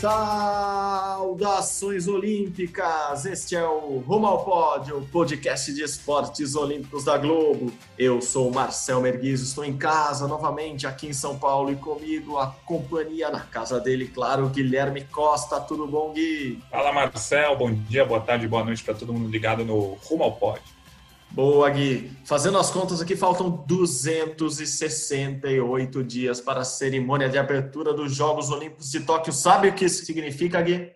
Saudações olímpicas! Este é o Rumo ao Pódio, o podcast de esportes olímpicos da Globo. Eu sou Marcel Merguiz, estou em casa novamente aqui em São Paulo e comigo a companhia na casa dele, claro, Guilherme Costa. Tudo bom, Gui? Fala, Marcel. Bom dia, boa tarde, boa noite para todo mundo ligado no Rumo ao Pódio. Boa, Gui. Fazendo as contas aqui, faltam 268 dias para a cerimônia de abertura dos Jogos Olímpicos de Tóquio. Sabe o que isso significa, Gui?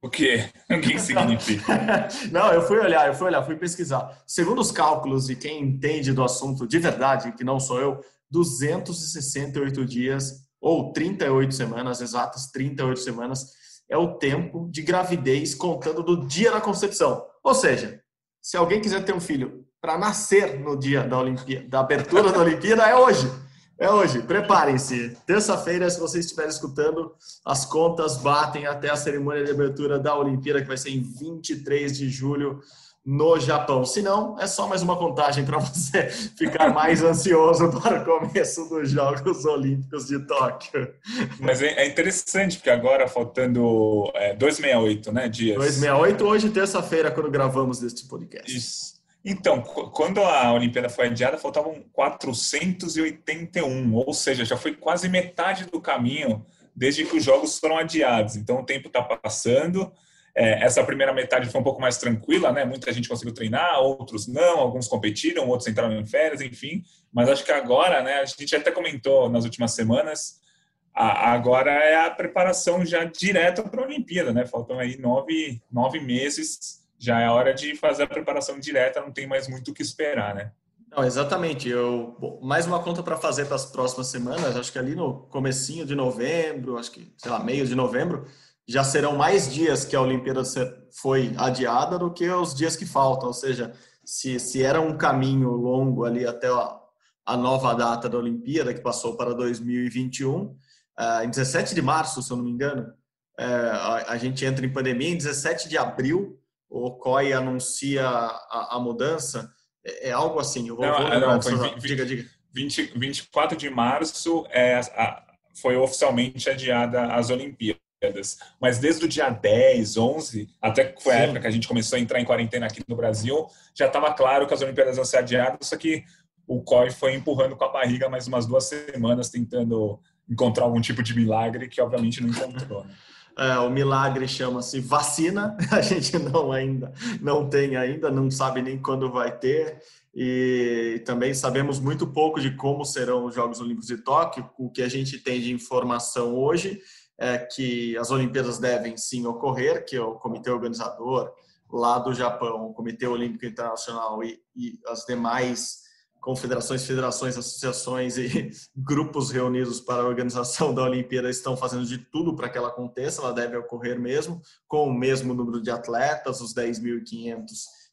O quê? O que significa? Não, eu fui olhar, eu fui olhar, fui pesquisar. Segundo os cálculos de quem entende do assunto de verdade, que não sou eu, 268 dias ou 38 semanas, exatas 38 semanas, é o tempo de gravidez contando do dia da concepção. Ou seja, se alguém quiser ter um filho para nascer no dia da Olimpíada, da abertura da Olimpíada, é hoje. É hoje. Preparem-se. Terça-feira, se vocês estiverem escutando, as contas batem até a cerimônia de abertura da Olimpíada, que vai ser em 23 de julho no Japão. Se não, é só mais uma contagem para você ficar mais ansioso para o começo dos Jogos Olímpicos de Tóquio. Mas é interessante, porque agora faltando é, 268 né, dias. 268, hoje, terça-feira, quando gravamos este podcast. Isso. Então, quando a Olimpíada foi adiada, faltavam 481, ou seja, já foi quase metade do caminho desde que os jogos foram adiados. Então, o tempo está passando. É, essa primeira metade foi um pouco mais tranquila, né? Muita gente conseguiu treinar, outros não, alguns competiram, outros entraram em férias, enfim. Mas acho que agora, né? A gente até comentou nas últimas semanas, a, agora é a preparação já direta para a Olimpíada, né? Faltam aí nove, nove meses, já é hora de fazer a preparação direta, não tem mais muito o que esperar, né? Não, exatamente. Eu bom, mais uma conta para fazer para as próximas semanas. Acho que ali no comecinho de novembro, acho que sei lá meio de novembro, já serão mais dias que a Olimpíada foi adiada do que os dias que faltam. Ou seja, se, se era um caminho longo ali até a, a nova data da Olimpíada, que passou para 2021, uh, eh, em 17 de março, se eu não me engano, uh, a, a, gente entra em pandemia. Em 17 de abril, o COI anuncia a, a mudança. É, é, algo assim. Eu vou, não, vou não, foi 20, diga, diga. 20, 24 de março é, a, foi oficialmente adiada as Olimpíadas. Mas desde o dia 10, 11, até que foi a Sim. época que a gente começou a entrar em quarentena aqui no Brasil, já estava claro que as Olimpíadas iam ser adiadas, só que o COI foi empurrando com a barriga mais umas duas semanas, tentando encontrar algum tipo de milagre que obviamente não encontrou. Né? É, o milagre chama-se vacina. A gente não ainda não tem ainda, não sabe nem quando vai ter. E também sabemos muito pouco de como serão os Jogos Olímpicos de Tóquio. O que a gente tem de informação hoje é, que as Olimpíadas devem sim ocorrer, que o comitê organizador lá do Japão, o Comitê Olímpico Internacional e, e as demais confederações, federações, associações e grupos reunidos para a organização da Olimpíada estão fazendo de tudo para que ela aconteça, ela deve ocorrer mesmo, com o mesmo número de atletas, os 10.500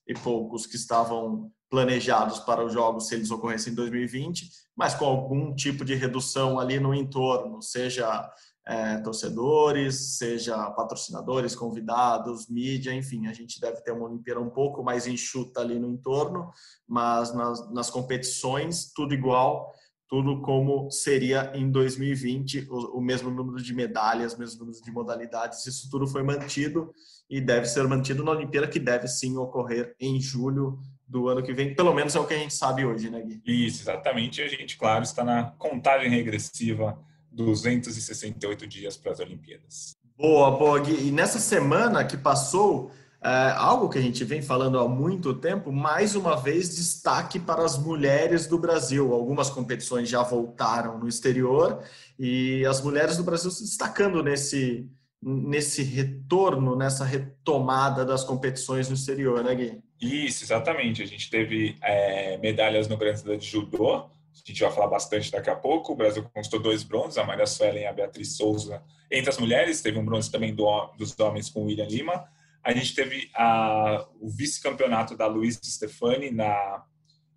e poucos que estavam planejados para os Jogos se eles ocorressem em 2020, mas com algum tipo de redução ali no entorno, seja é, torcedores, seja patrocinadores, convidados, mídia, enfim, a gente deve ter uma Olimpíada um pouco mais enxuta ali no entorno, mas nas, nas competições, tudo igual, tudo como seria em 2020, o, o mesmo número de medalhas, mesmo número de modalidades, isso tudo foi mantido e deve ser mantido na Olimpíada, que deve sim ocorrer em julho do ano que vem, pelo menos é o que a gente sabe hoje, né, Gui? Isso, exatamente, a gente, claro, está na contagem regressiva 268 dias para as Olimpíadas. Boa, boa, Gui. E nessa semana que passou, é, algo que a gente vem falando há muito tempo, mais uma vez destaque para as mulheres do Brasil. Algumas competições já voltaram no exterior e as mulheres do Brasil se destacando nesse, nesse retorno, nessa retomada das competições no exterior, né, Gui? Isso, exatamente. A gente teve é, medalhas no Grande Slam de Judô, a gente vai falar bastante daqui a pouco. O Brasil conquistou dois bronzes, a Maria Suelen e a Beatriz Souza entre as mulheres. Teve um bronze também do, dos homens com o William Lima. a gente teve a, o vice-campeonato da Luiz Stefani na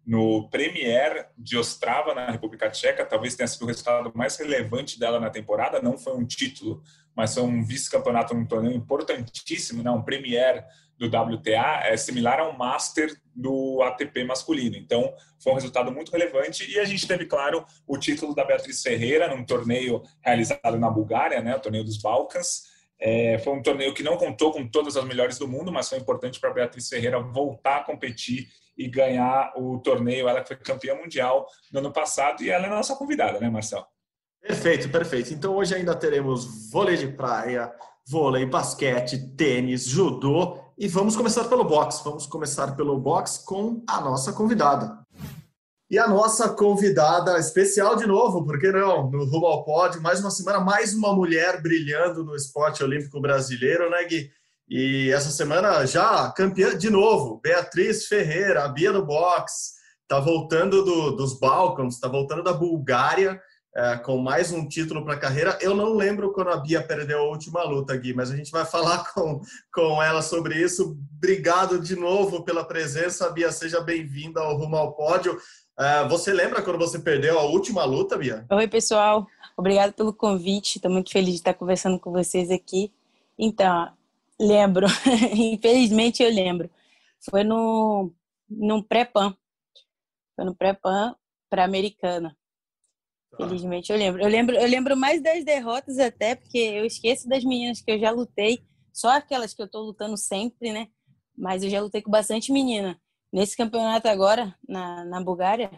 no Premier de Ostrava, na República Tcheca. Talvez tenha sido o resultado mais relevante dela na temporada. Não foi um título, mas foi um vice-campeonato num torneio importantíssimo, né? um Premier do WTA, é similar ao Master do ATP masculino. Então, foi um resultado muito relevante. E a gente teve, claro, o título da Beatriz Ferreira num torneio realizado na Bulgária, né? o torneio dos Balcãs. É, foi um torneio que não contou com todas as melhores do mundo, mas foi importante para Beatriz Ferreira voltar a competir e ganhar o torneio. Ela foi campeã mundial no ano passado e ela é nossa convidada, né, Marcelo? Perfeito, perfeito. Então hoje ainda teremos vôlei de praia, vôlei, basquete, tênis, judô e vamos começar pelo boxe. Vamos começar pelo boxe com a nossa convidada. E a nossa convidada especial de novo, por que não? No Rumo ao Pódio, mais uma semana, mais uma mulher brilhando no esporte olímpico brasileiro, né, Gui? E essa semana já campeã de novo, Beatriz Ferreira, a Bia do Box, está voltando do, dos Balcãs, está voltando da Bulgária é, com mais um título para a carreira. Eu não lembro quando a Bia perdeu a última luta, Gui, mas a gente vai falar com, com ela sobre isso. Obrigado de novo pela presença, Bia. Seja bem-vinda ao Rumo ao Pódio. É, você lembra quando você perdeu a última luta, Bia? Oi, pessoal. Obrigado pelo convite. Estou muito feliz de estar conversando com vocês aqui. Então, Lembro. Infelizmente eu lembro. Foi no, no pré-pan. Foi no pré-pan para Americana. Tá. Felizmente eu lembro. Eu lembro. Eu lembro mais das derrotas até, porque eu esqueço das meninas que eu já lutei. Só aquelas que eu tô lutando sempre, né? Mas eu já lutei com bastante menina. Nesse campeonato agora, na, na Bulgária,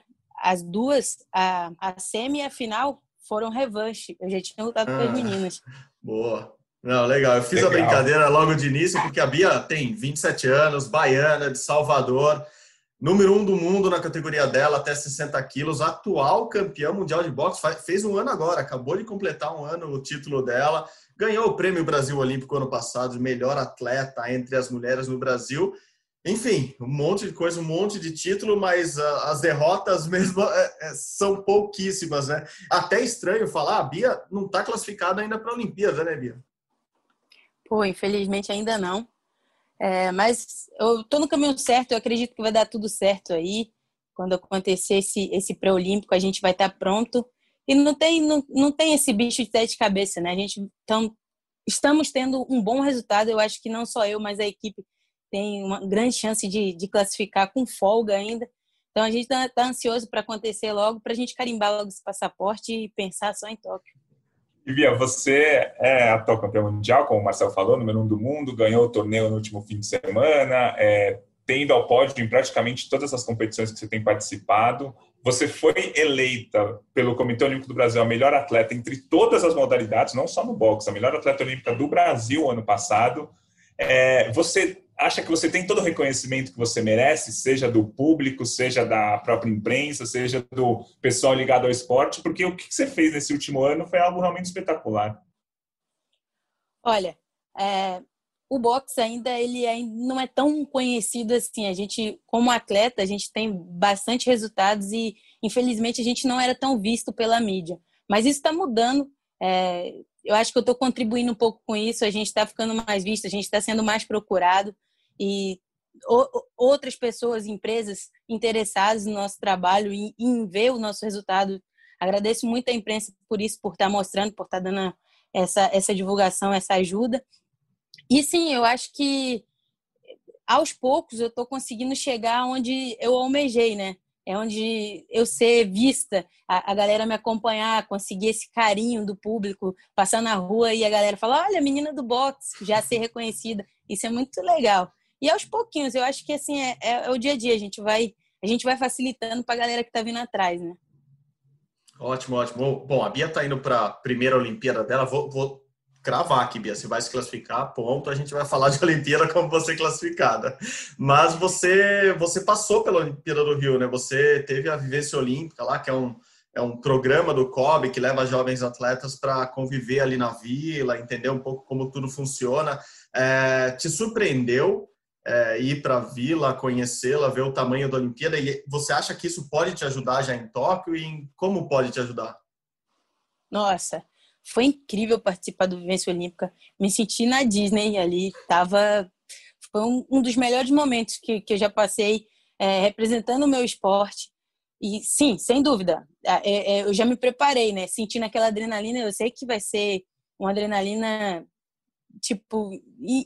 as duas, a, a semi e a final, foram revanche. Eu já tinha lutado ah, com as ah, meninas. Boa. Não, legal. Eu fiz legal. a brincadeira logo de início, porque a Bia tem 27 anos, baiana, de Salvador, número um do mundo na categoria dela, até 60 quilos, atual campeã mundial de boxe, fez um ano agora, acabou de completar um ano o título dela, ganhou o Prêmio Brasil Olímpico ano passado, melhor atleta entre as mulheres no Brasil. Enfim, um monte de coisa, um monte de título, mas uh, as derrotas mesmo é, são pouquíssimas, né? Até estranho falar, a Bia não está classificada ainda para a Olimpíada, né, Bia? Pô, infelizmente ainda não. É, mas eu tô no caminho certo, eu acredito que vai dar tudo certo aí. Quando acontecer esse, esse pré-olímpico, a gente vai estar tá pronto. E não tem, não, não tem esse bicho de sete cabeça, né? A gente então, estamos tendo um bom resultado. Eu acho que não só eu, mas a equipe tem uma grande chance de, de classificar com folga ainda. Então a gente está tá ansioso para acontecer logo, para a gente carimbar logo esse passaporte e pensar só em Tóquio. Vivia, você é atual campeão mundial, como o Marcelo falou, número um do mundo, ganhou o torneio no último fim de semana, é, tendo ao pódio em praticamente todas as competições que você tem participado. Você foi eleita pelo Comitê Olímpico do Brasil a melhor atleta entre todas as modalidades, não só no boxe, a melhor atleta olímpica do Brasil ano passado. É, você acha que você tem todo o reconhecimento que você merece, seja do público, seja da própria imprensa, seja do pessoal ligado ao esporte, porque o que você fez nesse último ano foi algo realmente espetacular. Olha, é, o boxe ainda ele ainda não é tão conhecido assim. A gente, como atleta, a gente tem bastante resultados e infelizmente a gente não era tão visto pela mídia. Mas isso está mudando. É, eu acho que eu estou contribuindo um pouco com isso. A gente está ficando mais visto, a gente está sendo mais procurado e outras pessoas, empresas interessadas no nosso trabalho e em ver o nosso resultado. Agradeço muito a imprensa por isso, por estar mostrando, por estar dando essa, essa divulgação, essa ajuda. E sim, eu acho que aos poucos eu estou conseguindo chegar onde eu almejei, né? É onde eu ser vista, a, a, galera me acompanhar, conseguir esse carinho do público, passar na rua e a galera falar: olha, menina do boxe, já ser reconhecida. Isso é muito legal. E aos pouquinhos, eu acho que assim é, é, é o dia a dia, a gente vai, a gente vai facilitando para a galera que está vindo atrás, né? Ótimo, ótimo. Bom, a Bia está indo para a primeira Olimpíada dela. Vou, vou, cravar aqui, Bia. Você vai se classificar, ponto. A gente vai falar de Olimpíada como você classificada. Mas você, você passou pela Olimpíada do Rio, né? Você teve a vivência olímpica lá, que é um, é um programa do COB que leva jovens atletas para conviver ali na vila, entender um pouco como tudo funciona. É, te surpreendeu é, ir para a vila, conhecê-la, ver o tamanho da Olimpíada. E você acha que isso pode te ajudar já em Tóquio e como pode te ajudar? Nossa, foi incrível participar do Vivência Olímpica. Me senti na Disney ali, tava Foi um, um dos melhores momentos que, que eu já passei é, representando o meu esporte. E sim, sem dúvida, é, é, eu já me preparei, né? Sentindo aquela adrenalina, eu sei que vai ser uma adrenalina tipo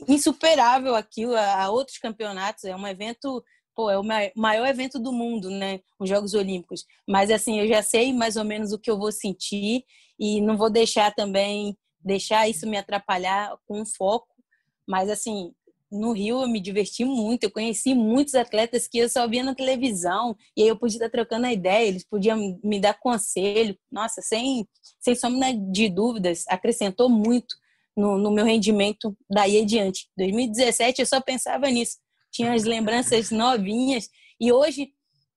insuperável aquilo a, outros campeonatos. É um evento, pô, é o maior evento do mundo, né? Os Jogos Olímpicos. Mas assim, eu já sei mais ou menos o que eu vou sentir e não vou deixar também deixar isso me atrapalhar com foco. Mas assim, no Rio eu me diverti muito, eu conheci muitos atletas que eu só via na televisão, e aí eu podia estar trocando a ideia, eles podiam me dar conselho. Nossa, sem, sem sombra de dúvidas, acrescentou muito no, no meu rendimento daí adiante. 2017 eu só pensava nisso, tinha as lembranças novinhas, e hoje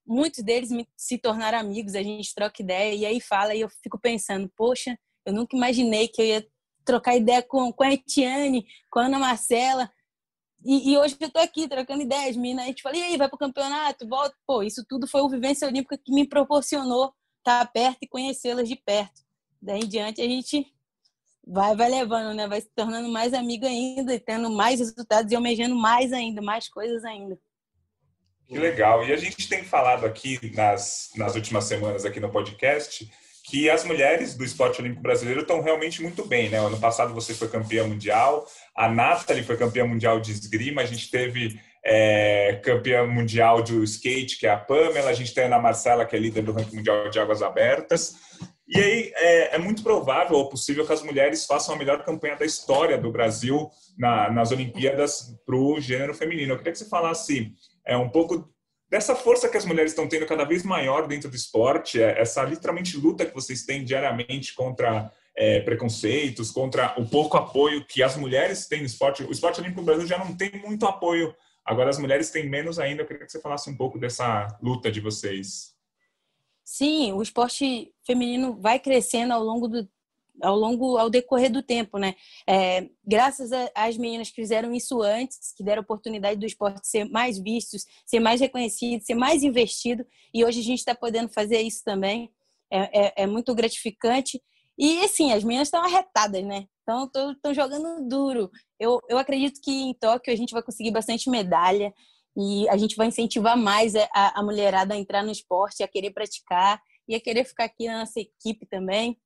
muitos deles se tornaram amigos, a gente troca ideia, e aí fala, e eu fico pensando, poxa, eu nunca imaginei que eu ia trocar ideia com, com a Etiane, com a Ana Marcela, e, e, hoje eu tô aqui trocando ideias, mina. A gente fala, e aí, vai pro campeonato, volta. Pô, isso tudo foi o Vivência Olímpica que me proporcionou estar perto e conhecê-las de perto. Daí em diante a gente vai, vai levando, né? Vai se tornando mais amigo ainda, e tendo mais resultados e almejando mais ainda, mais coisas ainda. Que legal. E a gente tem falado aqui nas, nas últimas semanas aqui no podcast que as mulheres do esporte olímpico brasileiro estão realmente muito bem, né? Ano passado você foi campeã mundial, a Nathalie foi campeã mundial de esgrima, a gente teve é, campeã mundial do skate, que é a Pamela, a gente tem a Ana Marcela, que é líder do ranking mundial de águas abertas. E aí é, é muito provável ou possível que as mulheres façam a melhor campanha da história do Brasil na, nas Olimpíadas para o gênero feminino. Eu queria que você falasse é, um pouco dessa força que as mulheres estão tendo cada vez maior dentro do esporte, é, essa literalmente luta que vocês têm diariamente contra é, preconceitos, contra o pouco apoio que as mulheres têm no esporte. O esporte olímpico no Brasil já não tem muito apoio, agora as mulheres têm menos ainda. Eu queria que você falasse um pouco dessa luta de vocês. Sim, o esporte feminino vai crescendo ao longo do, ao longo, ao decorrer do tempo, né? É, graças às meninas que fizeram isso antes, que deram oportunidade do esporte ser mais visto, ser mais reconhecido, ser mais investido, e hoje a gente está podendo fazer isso também. É, é, é, muito gratificante. E, assim, as meninas estão arretadas, né? Estão jogando duro. Eu, eu acredito que em Tóquio a gente vai conseguir bastante medalha e a gente vai incentivar mais a, a mulherada a entrar no esporte, a querer praticar e a querer ficar aqui na nossa equipe também.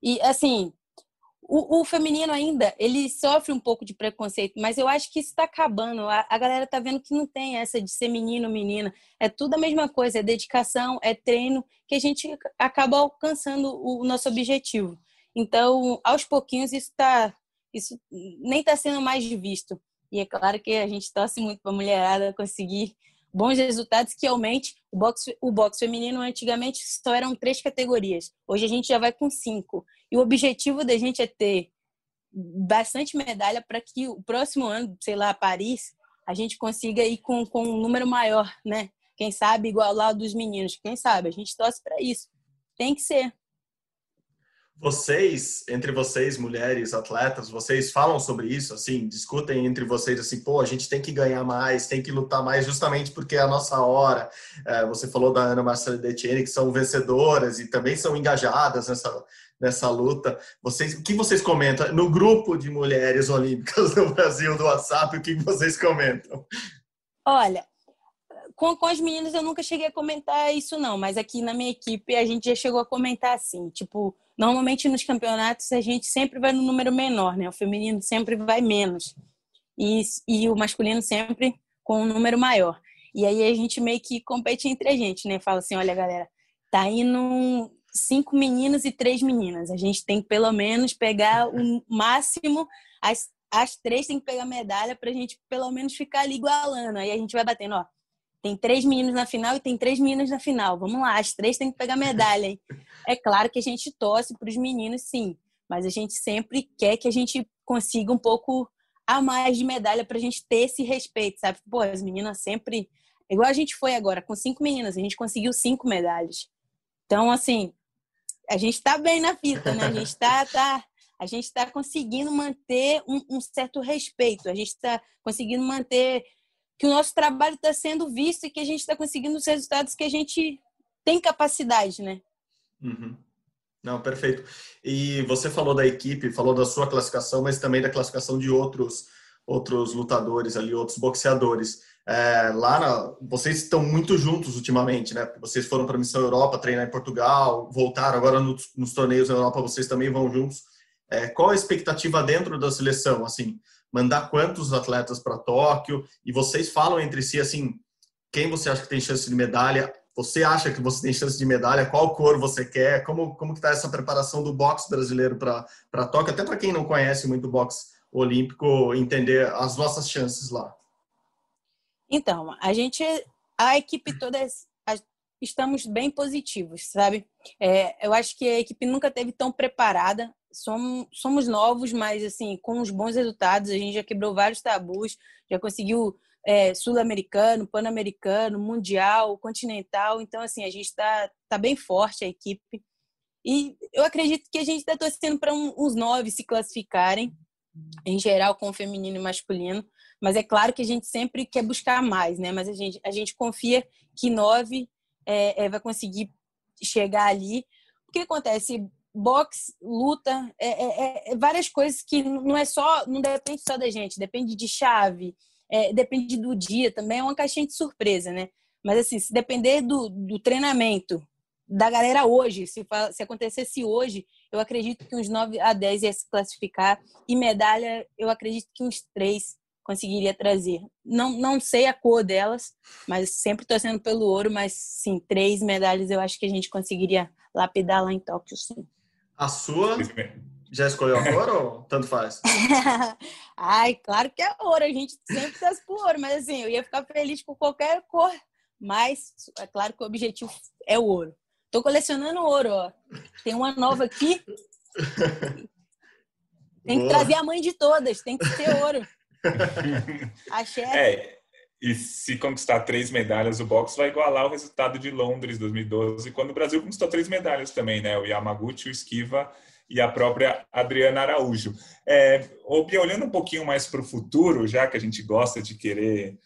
E, assim, o, o, feminino ainda, ele sofre um pouco de preconceito, mas eu acho que isso está acabando. A, a galera está vendo que não tem essa de ser menino, menina. É tudo a mesma coisa, é dedicação, é treino, que a gente acaba alcançando o, o nosso objetivo. Então, aos pouquinhos, isso tá, isso nem está sendo mais visto. E é claro que a gente torce muito para a mulherada conseguir bons resultados que aumente. O boxe, o boxe feminino antigamente só eram três categorias. Hoje a gente já vai com cinco. E o objetivo da gente é ter bastante medalha para que o próximo ano, sei lá, Paris, a gente consiga ir com, com um número maior, né? Quem sabe igual lá dos meninos. Quem sabe? A gente torce para isso. Tem que ser. Vocês, entre vocês, mulheres, atletas, vocês falam sobre isso, assim, discutem entre vocês, assim, pô, a gente tem que ganhar mais, tem que lutar mais, justamente porque é a nossa hora. É, você falou da Ana Marcela Detiene, que são vencedoras e também são engajadas nessa, nessa luta. Vocês, o que vocês comentam? No grupo de mulheres olímpicas do Brasil, do WhatsApp, o que vocês comentam? Olha, com, com as meninas eu nunca cheguei a comentar isso, não, mas aqui na minha equipe a gente já chegou a comentar assim, tipo Normalmente nos campeonatos a gente sempre vai no número menor, né? O feminino sempre vai menos e, e o masculino sempre com um número maior. E aí a gente meio que compete entre a gente, né? Fala assim, olha galera, tá indo cinco meninos e três meninas. A gente tem que pelo menos pegar o máximo, as, as três tem que pegar medalha pra gente pelo menos ficar ali igualando. Aí a gente vai batendo, ó, tem três meninos na final e tem três meninas na final. Vamos lá, as três têm que pegar medalha, hein? É claro que a gente torce para os meninos, sim, mas a gente sempre quer que a gente consiga um pouco a mais de medalha para a gente ter esse respeito, sabe? Pô, as meninas sempre. Igual a gente foi agora, com cinco meninas, a gente conseguiu cinco medalhas. Então, assim, a gente está bem na fita, né? A gente está tá, a gente está conseguindo manter um, um certo respeito, a gente está conseguindo manter que o nosso trabalho está sendo visto e que a gente está conseguindo os resultados que a gente tem capacidade, né? Uhum. Não, perfeito. E você falou da equipe, falou da sua classificação, mas também da classificação de outros outros lutadores ali, outros boxeadores. É, lá na, vocês estão muito juntos ultimamente, né? Vocês foram para a Missão Europa treinar em Portugal, voltaram agora nos, nos torneios na Europa, vocês também vão juntos. É, qual a expectativa dentro da seleção? Assim, mandar quantos atletas para Tóquio? E vocês falam entre si assim, quem você acha que tem chance de medalha? Você acha que você tem chance de medalha? Qual cor você quer? Como como que está essa preparação do boxe brasileiro para Tóquio? Até para quem não conhece muito boxe olímpico, entender as nossas chances lá. Então, a gente, a equipe toda, estamos bem positivos, sabe? É, eu acho que a equipe nunca teve tão preparada. Somos, somos novos, mas assim, com os bons resultados, a gente já quebrou vários tabus, já conseguiu é, sul-americano, pan-americano, mundial, continental. Então, assim, a gente está tá bem forte a equipe. E eu acredito que a gente está torcendo para um, uns nove se classificarem, em geral, com o feminino e masculino. Mas é claro que a gente sempre quer buscar mais, né? Mas a gente, a gente confia que nove é, é, vai conseguir chegar ali. O que acontece? Boxe, luta, é, é, é, várias coisas que não é só, não depende só da gente, depende de chave, é, depende do dia também, é uma caixinha de surpresa, né? Mas assim, se depender do, do treinamento da galera hoje, se, se acontecesse hoje, eu acredito que uns 9 a 10 ia se classificar e medalha, eu acredito que uns 3 conseguiria trazer. Não, não sei a cor delas, mas sempre torcendo pelo ouro, mas sim, três medalhas eu acho que a gente conseguiria lapidar lá em Tóquio, sim. A sua? Já escolheu a cor ou tanto faz? Ai, claro que é ouro, a gente sempre torce por ouro, mas assim, eu ia ficar feliz com qualquer cor, mas é claro que o objetivo é o ouro. Tô colecionando ouro, ó. Tem uma nova aqui. Tem que Boa. trazer a mãe de todas, tem que ser ouro. Axé. É, e se conquistar três medalhas, o boxe vai igualar o resultado de Londres 2012, quando o Brasil conquistou três medalhas também, né? O Yamaguchi, o Esquiva e a própria Adriana Araújo. É, olhando um pouquinho mais para o futuro, já que a gente gosta de querer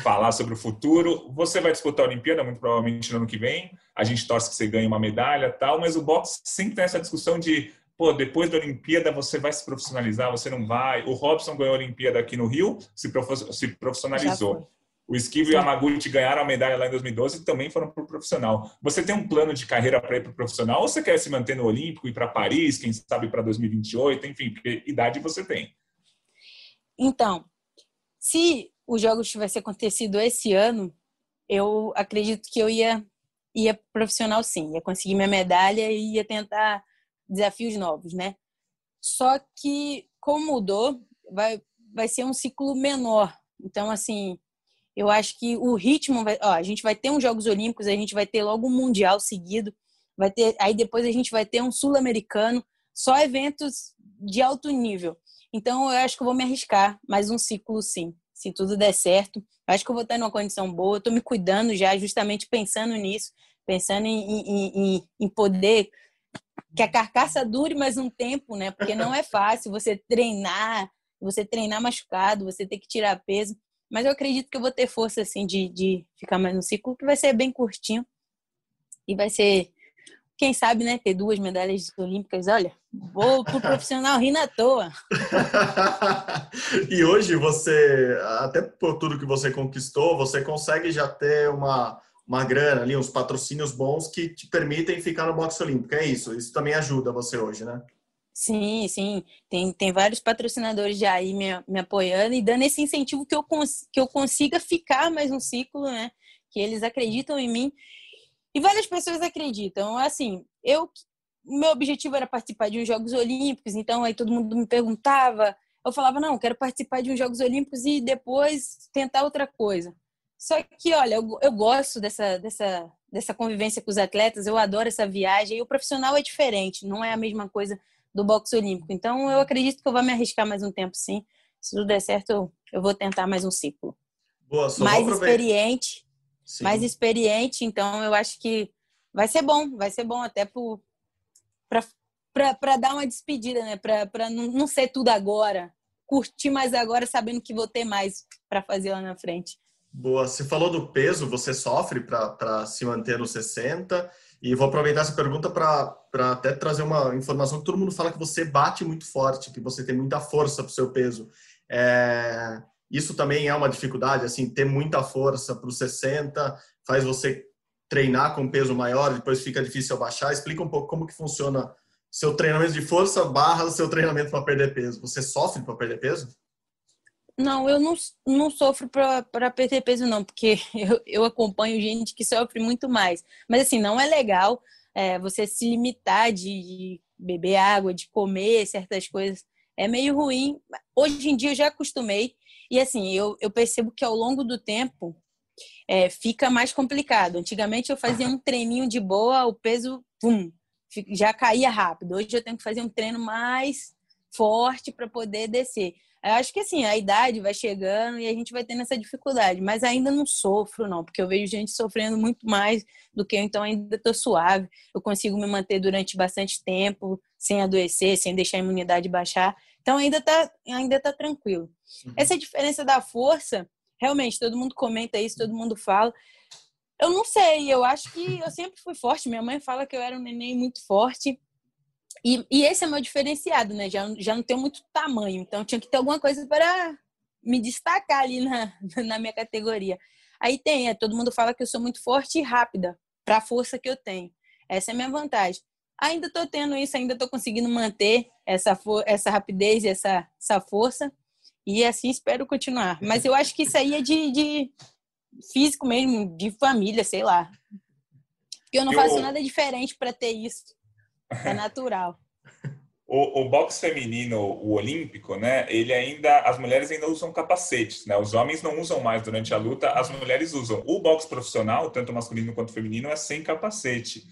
falar sobre o futuro, você vai disputar a Olimpíada muito provavelmente no ano que vem. A gente torce que você ganhe uma medalha, tal, mas o boxe sempre tem essa discussão de pô, depois da Olimpíada você vai se profissionalizar, você não vai. O Robson ganhou a Olimpíada aqui no Rio, se, se profissionalizou. O Esquivo e o Yamaguchi ganharam a medalha lá em 2012 e também foram para o profissional. Você tem um plano de carreira para ir para o profissional ou você quer se manter no Olímpico, ir para Paris, quem sabe para 2028, enfim, que idade você tem? Então, se os Jogos tivesse acontecido esse ano, eu acredito que eu ia ia profissional sim, ia conseguir minha medalha e ia tentar desafios novos, né? Só que, como mudou, vai, vai ser um ciclo menor. Então, assim, eu acho que o ritmo vai. Ó, a gente vai ter uns Jogos Olímpicos, a gente vai ter logo um Mundial seguido, vai ter, aí depois a gente vai ter um Sul-Americano, só eventos de alto nível. Então, eu acho que eu vou me arriscar mais um ciclo, sim, se tudo der certo. Acho que eu vou estar numa condição boa, eu estou me cuidando já, justamente pensando nisso, pensando em, em, em, em poder que a carcaça dure mais um tempo, né? Porque não é fácil você treinar, você treinar machucado, você ter que tirar peso. Mas eu acredito que eu vou ter força, assim, de, de ficar mais no ciclo, que vai ser bem curtinho. E vai ser, quem sabe, né? Ter duas medalhas olímpicas. Olha, vou pro profissional rindo à toa. e hoje você, até por tudo que você conquistou, você consegue já ter uma uma grana ali, uns patrocínios bons que te permitem ficar no boxe olímpico. É isso, isso também ajuda você hoje, né? Sim, sim. Tem, tem vários patrocinadores já aí me, me apoiando e dando esse incentivo que eu, cons, que eu consiga ficar mais um ciclo, né? Que eles acreditam em mim. E várias pessoas acreditam. Assim, eu meu objetivo era participar de uns Jogos Olímpicos, então aí todo mundo me perguntava, eu falava, não, quero participar de uns Jogos Olímpicos e depois tentar outra coisa. Só que, olha, eu, eu gosto dessa, dessa, dessa convivência com os atletas, eu adoro essa viagem. E o profissional é diferente, não é a mesma coisa do boxe olímpico. Então, eu acredito que eu vou me arriscar mais um tempo, sim. Se tudo der certo, eu, vou tentar mais um ciclo. Boa, mais experiente, sim. mais experiente. Então, eu acho que vai ser bom, vai ser bom até para dar uma despedida, né? Para não, não ser tudo agora. Curtir mais agora, sabendo que vou ter mais para fazer lá na frente. Boa. Você falou do peso, você sofre para se manter nos 60. E vou aproveitar essa pergunta para até trazer uma informação que todo mundo fala que você bate muito forte, que você tem muita força para o seu peso. É, isso também é uma dificuldade, assim, ter muita força para os 60 faz você treinar com peso maior, depois fica difícil abaixar. Explica um pouco como que funciona seu treinamento de força barra seu treinamento para perder peso. Você sofre para perder peso? Não, eu não, não sofro para perder peso, não, porque eu, eu acompanho gente que sofre muito mais. Mas, assim, não é legal é, você se limitar de beber água, de comer certas coisas. É meio ruim. Hoje em dia eu já acostumei. E, assim, eu, eu percebo que ao longo do tempo é, fica mais complicado. Antigamente eu fazia um treininho de boa, o peso, pum, já caía rápido. Hoje eu tenho que fazer um treino mais forte para poder descer. Eu acho que assim, a idade vai chegando e a gente vai tendo essa dificuldade, mas ainda não sofro, não, porque eu vejo gente sofrendo muito mais do que eu, então ainda estou suave. Eu consigo me manter durante bastante tempo, sem adoecer, sem deixar a imunidade baixar. Então ainda está ainda tá tranquilo. Uhum. Essa diferença da força, realmente, todo mundo comenta isso, todo mundo fala. Eu não sei, eu acho que eu sempre fui forte. Minha mãe fala que eu era um neném muito forte. E, e esse é meu diferenciado, né? Já, já não tenho muito tamanho, então tinha que ter alguma coisa para me destacar ali na, na minha categoria. Aí tem, é, todo mundo fala que eu sou muito forte e rápida para a força que eu tenho. Essa é a minha vantagem. Ainda estou tendo isso, ainda estou conseguindo manter essa, essa rapidez e essa, essa força. E assim espero continuar. Mas eu acho que isso aí é de, de físico mesmo, de família, sei lá. Eu não eu... faço nada diferente para ter isso. É natural. O, o boxe feminino, o olímpico, né? Ele ainda, as mulheres ainda usam capacetes, né? Os homens não usam mais durante a luta, as mulheres usam. O boxe profissional, tanto masculino quanto feminino, é sem capacete.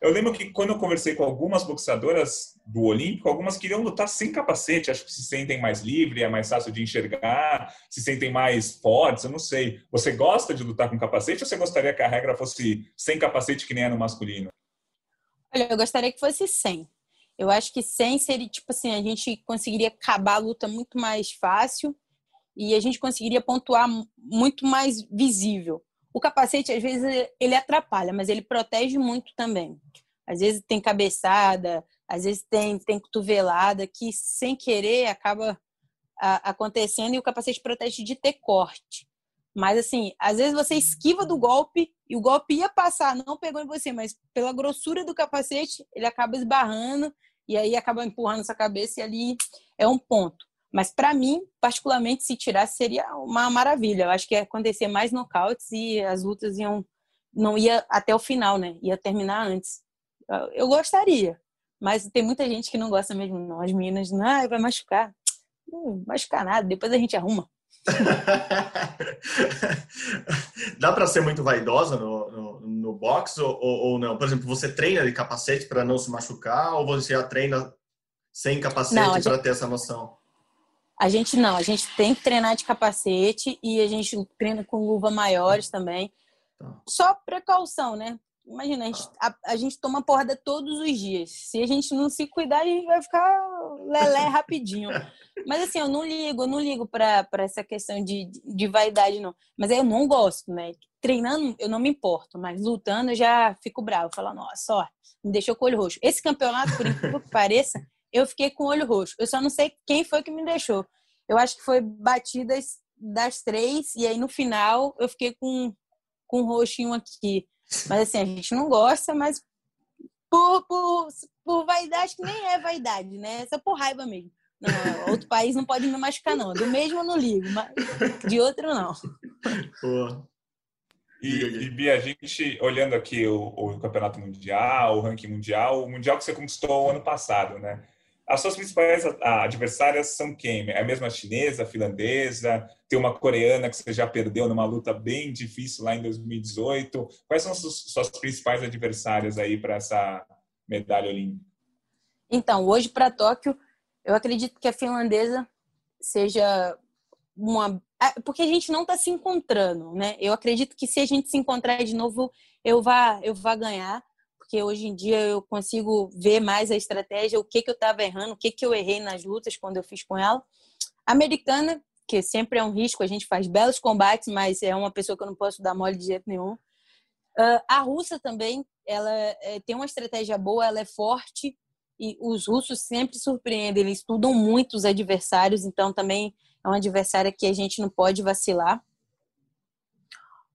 Eu lembro que quando eu conversei com algumas boxeadoras do Olímpico, algumas queriam lutar sem capacete, acho que se sentem mais livre, é mais fácil de enxergar, se sentem mais fortes, eu não sei. Você gosta de lutar com capacete ou você gostaria que a regra fosse sem capacete que nem é no masculino? Olha, eu gostaria que fosse 100. Eu acho que 100 seria, tipo assim, a gente conseguiria acabar a luta muito mais fácil e a gente conseguiria pontuar muito mais visível. O capacete, às vezes, ele atrapalha, mas ele protege muito também. Às vezes tem cabeçada, às vezes tem, tem cotovelada, que sem querer acaba acontecendo e o capacete protege de ter corte. Mas, assim, às vezes você esquiva do golpe e o golpe ia passar, não pegou em você, mas pela grossura do capacete, ele acaba esbarrando e aí acaba empurrando sua cabeça e ali é um ponto. Mas para mim, particularmente, se tirasse seria uma maravilha. Eu acho que ia acontecer mais nocautes e as lutas iam não ia até o final, né? Ia terminar antes. Eu gostaria, mas tem muita gente que não gosta mesmo. Não. As meninas, não, ah, vai machucar. Não machucar nada, depois a gente arruma. Dá para ser muito vaidosa no, no, no boxe ou, ou, não? Por exemplo, você treina de capacete para não se machucar ou você já treina sem capacete para ter essa noção? A gente não, a gente tem que treinar de capacete e a gente treina com luva maiores também. Tá. Só precaução, né? Imagina, a gente, a, a gente toma porrada todos os dias. Se a gente não se cuidar, a gente vai ficar lelé rapidinho. Mas assim, eu não ligo, eu não ligo pra, pra essa questão de, de vaidade, não. Mas eu não gosto, né? Treinando, eu não me importo, mas lutando eu já fico bravo. Falo, nossa, ó, me deixou com o olho roxo. Esse campeonato, por incrível que pareça, eu fiquei com o olho roxo. Eu só não sei quem foi que me deixou. Eu acho que foi batidas das três, e aí no final eu fiquei com, com um roxinho aqui. Mas assim, a gente não gosta, mas por, por, por vaidade, que nem é vaidade, né? Essa por raiva mesmo. Não, outro país não pode me machucar, não. Do mesmo eu não ligo, mas de outro não. Boa. E, e Bia, a gente olhando aqui o, o, campeonato mundial, o ranking mundial, o mundial que você conquistou ano passado, né? As suas principais adversárias são quem? É a mesma chinesa, finlandesa? Tem uma coreana que você já perdeu numa luta bem difícil lá em 2018. Quais são as suas principais adversárias aí para essa medalha olímpica? Então, hoje para Tóquio, eu acredito que a finlandesa seja uma. Porque a gente não está se encontrando, né? Eu acredito que se a gente se encontrar de novo, eu vá, eu vá ganhar porque hoje em dia eu consigo ver mais a estratégia, o que, que eu estava errando, o que, que eu errei nas lutas quando eu fiz com ela. Americana, que sempre é um risco, a gente faz belos combates, mas é uma pessoa que eu não posso dar mole de jeito nenhum. Uh, a russa também, ela é, tem uma estratégia boa, ela é forte, E os russos sempre surpreendem, eles estudam muito os adversários, então também é um adversário que a gente não pode vacilar.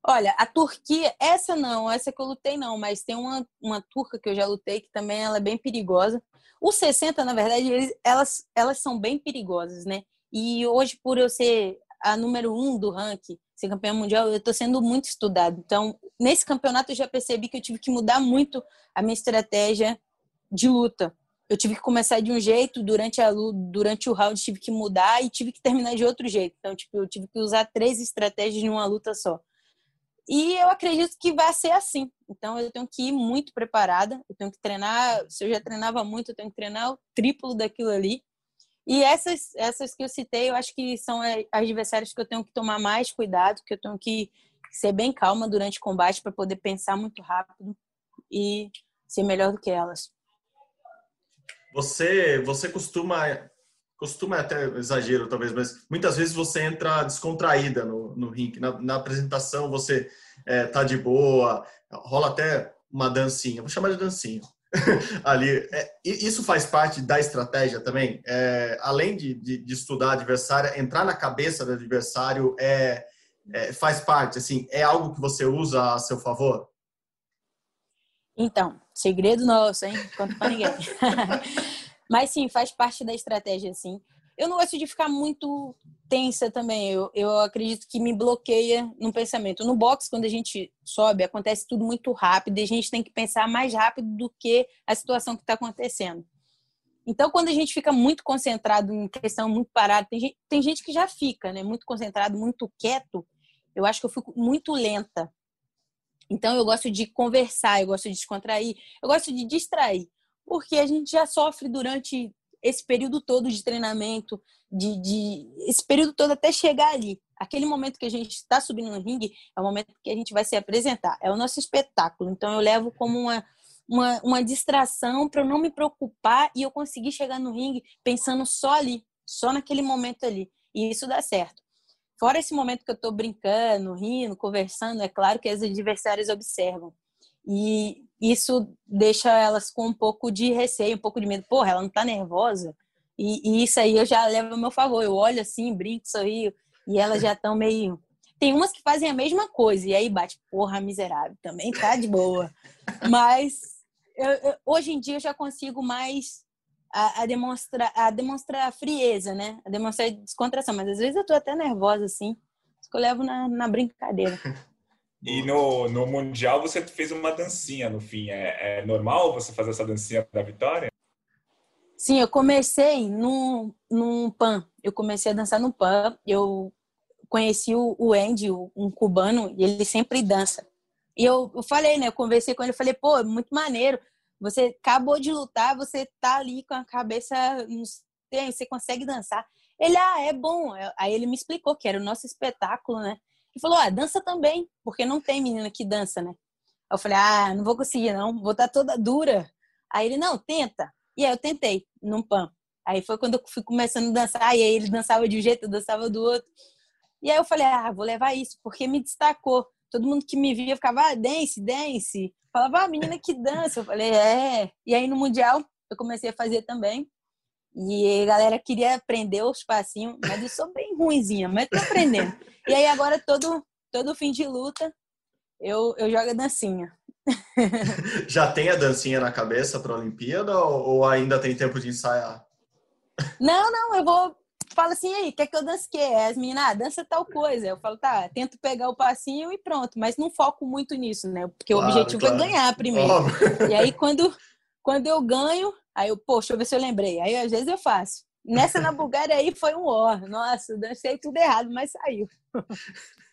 Olha, a Turquia, essa não, essa que eu lutei não, mas tem uma, uma turca que eu já lutei que também ela é bem perigosa. Os 60, na verdade, eles, elas, elas são bem perigosas, né? E hoje, por eu ser a número um do ranking, ser campeã mundial, eu estou sendo muito estudado. Então, nesse campeonato eu já percebi que eu tive que mudar muito a minha estratégia de luta. Eu tive que começar de um jeito, durante, a, durante o round tive que mudar e tive que terminar de outro jeito. Então, tipo, eu tive que usar três estratégias em uma luta só. E eu acredito que vai ser assim. Então eu tenho que ir muito preparada, eu tenho que treinar, se eu já treinava muito, eu tenho que treinar o triplo daquilo ali. E essas essas que eu citei, eu acho que são as adversárias que eu tenho que tomar mais cuidado, que eu tenho que ser bem calma durante o combate para poder pensar muito rápido e ser melhor do que elas. Você você costuma costuma até exagero talvez, mas muitas vezes você entra descontraída no, no ringue. Na, na apresentação você é, tá de boa, rola até uma dancinha, vou chamar de dancinha. ali, é, isso faz parte da estratégia também. É, além de, de, de, estudar adversário, entrar na cabeça do adversário é, é, faz parte. Assim, é algo que você usa a seu favor. Então, segredo nosso, hein? Conta pra ninguém. Mas sim, faz parte da estratégia, assim. Eu não gosto de ficar muito tensa também. Eu, eu acredito que me bloqueia no pensamento. No box, quando a gente sobe, acontece tudo muito rápido e a gente tem que pensar mais rápido do que a situação que está acontecendo. Então, quando a gente fica muito concentrado em questão muito parado, tem gente, tem gente que já fica, né? Muito concentrado, muito quieto. Eu acho que eu fico muito lenta. Então, eu gosto de conversar, eu gosto de descontrair, eu gosto de distrair porque a gente já sofre durante esse período todo de treinamento, de, de esse período todo até chegar ali. Aquele momento que a gente está subindo no ringue é o momento que a gente vai se apresentar, é o nosso espetáculo. Então eu levo como uma, uma, uma distração para eu não me preocupar e eu conseguir chegar no ringue pensando só ali, só naquele momento ali. E isso dá certo. Fora esse momento que eu estou brincando, rindo, conversando, é claro que as adversárias observam. E isso deixa elas com um pouco de receio, um pouco de medo. Porra, ela não tá nervosa? E, e isso aí eu já levo ao meu favor. Eu olho assim, brinco, sorrio, e elas já estão meio. Tem umas que fazem a mesma coisa, e aí bate, porra, miserável, também tá de boa. Mas eu, eu, hoje em dia eu já consigo mais a, a, demonstrar, a demonstrar frieza, né? A demonstrar descontração. Mas às vezes eu tô até nervosa, assim. Isso que eu levo na, na brincadeira. E no, no Mundial você fez uma dancinha no fim. É, é normal você fazer essa dancinha da vitória? Sim, eu comecei num, num PAN. Eu comecei a dançar no PAN. Eu conheci o, o Andy, um cubano, e ele sempre dança. E eu, eu falei, né? Eu conversei com ele, eu falei, pô, é muito maneiro. Você acabou de lutar, você tá ali com a cabeça você consegue dançar. Ele, ah, é bom. Aí ele me explicou que era o nosso espetáculo, né? E falou: ah, dança também, porque não tem menina que dança, né? Eu falei: ah, não vou conseguir, não, vou estar toda dura. Aí ele: não, tenta. E aí eu tentei, num pan. Aí foi quando eu fui começando a dançar, e aí ele dançava de um jeito, eu dançava do outro. E aí eu falei: ah, vou levar isso, porque me destacou. Todo mundo que me via ficava: ah, dance, dance. Falava: ah, menina que dança. Eu falei: é. E aí no Mundial eu comecei a fazer também. E a galera queria aprender os passinhos, mas eu sou bem ruimzinha, mas tô aprendendo. E aí agora todo, todo fim de luta eu, eu jogo a dancinha. Já tem a dancinha na cabeça para a Olimpíada ou, ou, ainda tem tempo de ensaiar? Não, não, eu vou. Falo assim, aí, quer que eu dance o quê? As meninas, ah, dança tal coisa. Eu falo, tá, tento pegar o passinho e pronto, mas não foco muito nisso, né? Porque claro, o objetivo é claro. é ganhar primeiro. Óbvio. E aí, quando, quando eu ganho, aí eu, poxa, deixa eu ver se eu lembrei. Aí às vezes eu faço. Nessa na Bulgária aí foi um ó. Nossa, dancei tudo errado, mas saiu.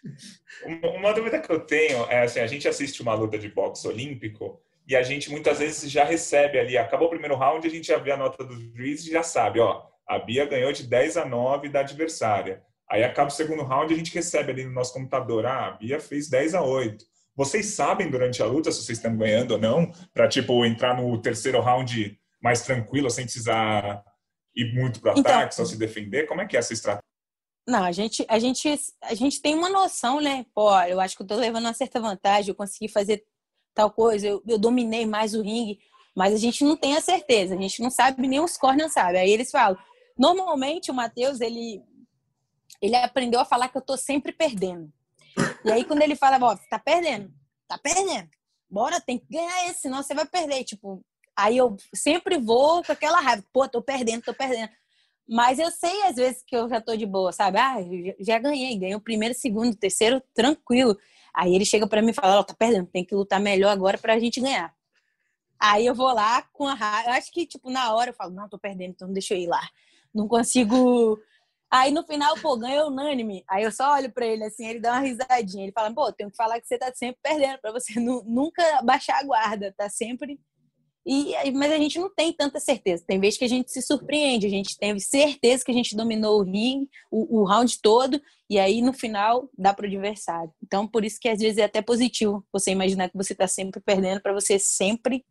Uma dúvida que eu tenho é assim, a gente assiste uma luta de boxe olímpico e a gente muitas vezes já recebe ali, acabou o primeiro round, a gente já vê a nota do juiz e já sabe, ó, a Bia ganhou de 10 a 9 da adversária. Aí acaba o segundo round e a gente recebe ali no nosso computador, ah, a Bia fez 10 a 8. Vocês sabem durante a luta se vocês estão ganhando ou não, para tipo entrar no terceiro round mais tranquilo, sem precisar ir muito para o então, ataque, só se defender? Como é que é essa estratégia? Não, a gente, a gente, a gente tem uma noção, né? Pô, eu acho que eu tô levando uma certa vantagem, eu consegui fazer tal coisa, eu, eu dominei mais o ringue. Mas a gente não tem a certeza, a gente não sabe, nem os cor não sabe. Aí eles falam. Normalmente o Matheus, ele, ele aprendeu a falar que eu tô sempre perdendo. E aí quando ele fala, ó, tá perdendo, tá perdendo. Bora, tem que ganhar esse, senão você vai perder. Tipo, aí eu sempre vou com aquela raiva, pô, tô perdendo, tô perdendo. Mas eu sei às vezes que eu já tô de boa, sabe? Ah, já ganhei, ganhei o primeiro, segundo, terceiro, tranquilo. Aí ele chega para mim e fala, ó, tá perdendo, tem que lutar melhor agora pra gente ganhar. Aí eu vou lá com a raiva. Eu acho que, tipo, na hora eu falo, não, tô perdendo, então deixa eu ir lá. Não consigo. Aí no final, pô, ganha unânime. Aí eu só olho pra ele assim, ele dá uma risadinha. Ele fala, pô, tenho que falar que você tá sempre perdendo, pra você nunca baixar a guarda, tá sempre. E, mas a gente não tem tanta certeza. Tem vezes que a gente se surpreende, a gente teve certeza que a gente dominou o ring, o, o round todo, e aí no final dá pro adversário. Então, por isso que às vezes é até positivo você imaginar que você tá sempre perdendo para você sempre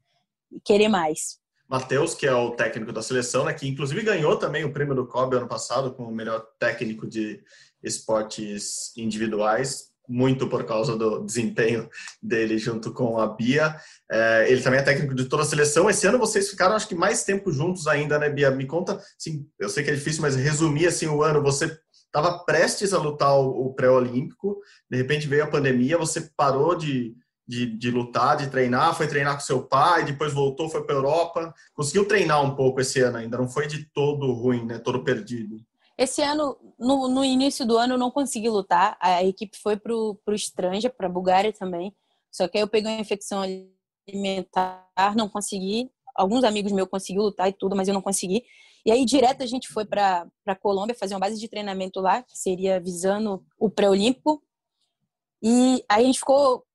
querer mais. Matheus, que é o técnico da seleção, né, que inclusive ganhou também o prêmio do COB ano passado como o melhor técnico de esportes individuais, muito por causa do desempenho dele junto com a Bia. É, ele também é técnico de toda a seleção. Esse ano vocês ficaram, acho que mais tempo juntos ainda, né, Bia? Me conta, assim, eu sei que é difícil, mas resumir assim o ano. Você estava prestes a lutar o pré-olímpico, de repente veio a pandemia, você parou de de, de lutar, de treinar, foi treinar com seu pai, depois voltou, foi para Europa. Conseguiu treinar um pouco esse ano ainda, não foi de todo ruim, né? Todo perdido. Esse ano, no, no início do ano, eu não consegui lutar. A equipe foi para o Estranja, para a Bulgária também. Só que aí eu peguei uma infecção alimentar, não consegui. Alguns amigos meus conseguiram lutar e tudo, mas eu não consegui. E aí, direto, a gente foi para a Colômbia fazer uma base de treinamento lá, que seria visando o pré-olímpico. E aí a gente ficou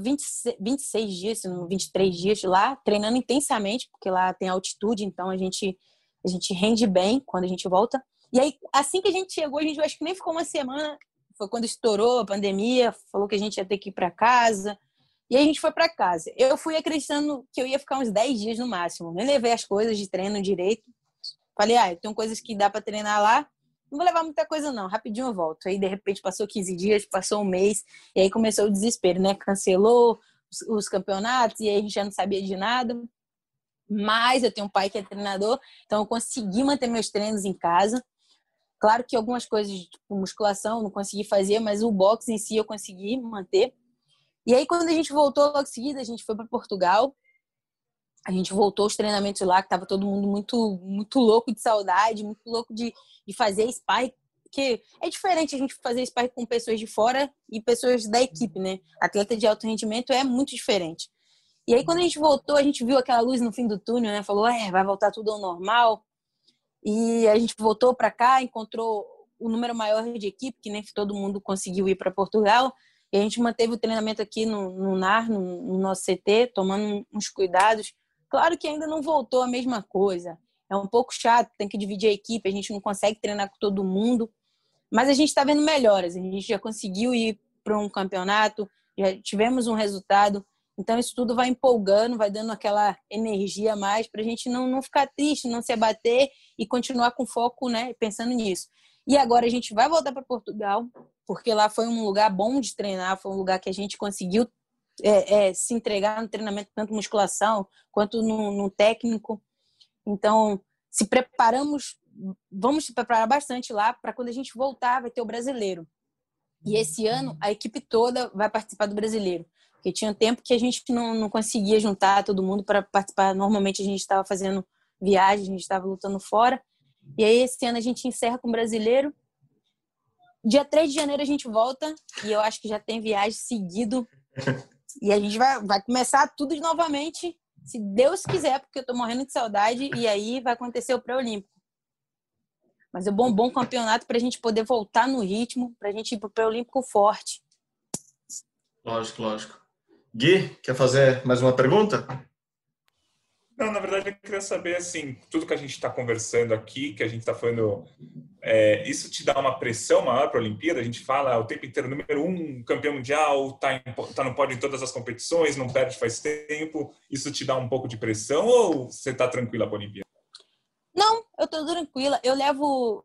20, 26 dias, 23 dias lá, treinando intensamente, porque lá tem altitude, então a gente, a gente rende bem quando a gente volta. E aí, assim que a gente chegou, a gente acho que nem ficou uma semana, foi quando estourou a pandemia, falou que a gente ia ter que ir para casa. E aí a gente foi para casa. Eu fui acreditando que eu ia ficar uns 10 dias no máximo. Nem levei as coisas de treino direito. Falei, ah, tem coisas que dá para treinar lá, não vou levar muita coisa não, rapidinho eu volto. Aí de repente passou 15 dias, passou um mês, e aí começou o desespero, né? Cancelou os, os campeonatos e aí a gente já não sabia de nada. Mas eu tenho um pai que é treinador, então eu consegui manter meus treinos em casa. Claro que algumas coisas, tipo musculação, não consegui fazer, mas o boxe em si eu consegui manter. E aí, quando a gente voltou logo em seguida, a gente foi para Portugal a gente voltou os treinamentos lá, que tava todo mundo muito, muito louco de saudade, muito louco de, de fazer spy, porque é diferente a gente fazer spy com pessoas de fora e pessoas da equipe, né? Atleta de alto rendimento é muito diferente. E aí, quando a gente voltou, a gente viu aquela luz no fim do túnel, né? Falou, é, vai voltar tudo ao normal. E a gente voltou para cá, encontrou o número maior de equipe, que nem todo mundo conseguiu ir para Portugal. E a gente manteve o treinamento aqui no, no NAR, no, no nosso CT, tomando uns cuidados Claro que ainda não voltou a mesma coisa. É um pouco chato, tem que dividir a equipe, a gente não consegue treinar com todo mundo. Mas a gente está vendo melhoras. A gente já conseguiu ir para um campeonato, já tivemos um resultado. Então, isso tudo vai empolgando, vai dando aquela energia a mais para a gente não, não ficar triste, não se abater e continuar com foco, né, pensando nisso. E agora a gente vai voltar para Portugal, porque lá foi um lugar bom de treinar, foi um lugar que a gente conseguiu é, é, se entregar no treinamento, tanto musculação quanto no, no técnico. Então, se preparamos, vamos se preparar bastante lá para quando a gente voltar, vai ter o brasileiro. E esse ano a equipe toda vai participar do brasileiro. Porque tinha tempo que a gente não, não conseguia juntar todo mundo para participar. Normalmente a gente estava fazendo viagem, a gente estava lutando fora. E aí esse ano a gente encerra com o brasileiro. Dia 3 de janeiro a gente volta e eu acho que já tem viagem seguido E a gente vai, vai começar tudo novamente, se Deus quiser, porque eu tô morrendo de saudade, e aí vai acontecer o pré-olímpico. Mas é um bom, bom campeonato para a gente poder voltar no ritmo, para a gente ir para o pré-olímpico forte. Lógico, lógico. Gui, quer fazer mais uma pergunta? Não, na verdade eu queria saber, assim, tudo que a gente está conversando aqui, que a gente está falando, é, isso te dá uma pressão maior para a Olimpíada? A gente fala o tempo inteiro, número um, campeão mundial, está tá no pódio em todas as competições, não perde faz tempo. Isso te dá um pouco de pressão ou você está tranquila para a Olimpíada? Não, eu estou tranquila. Eu levo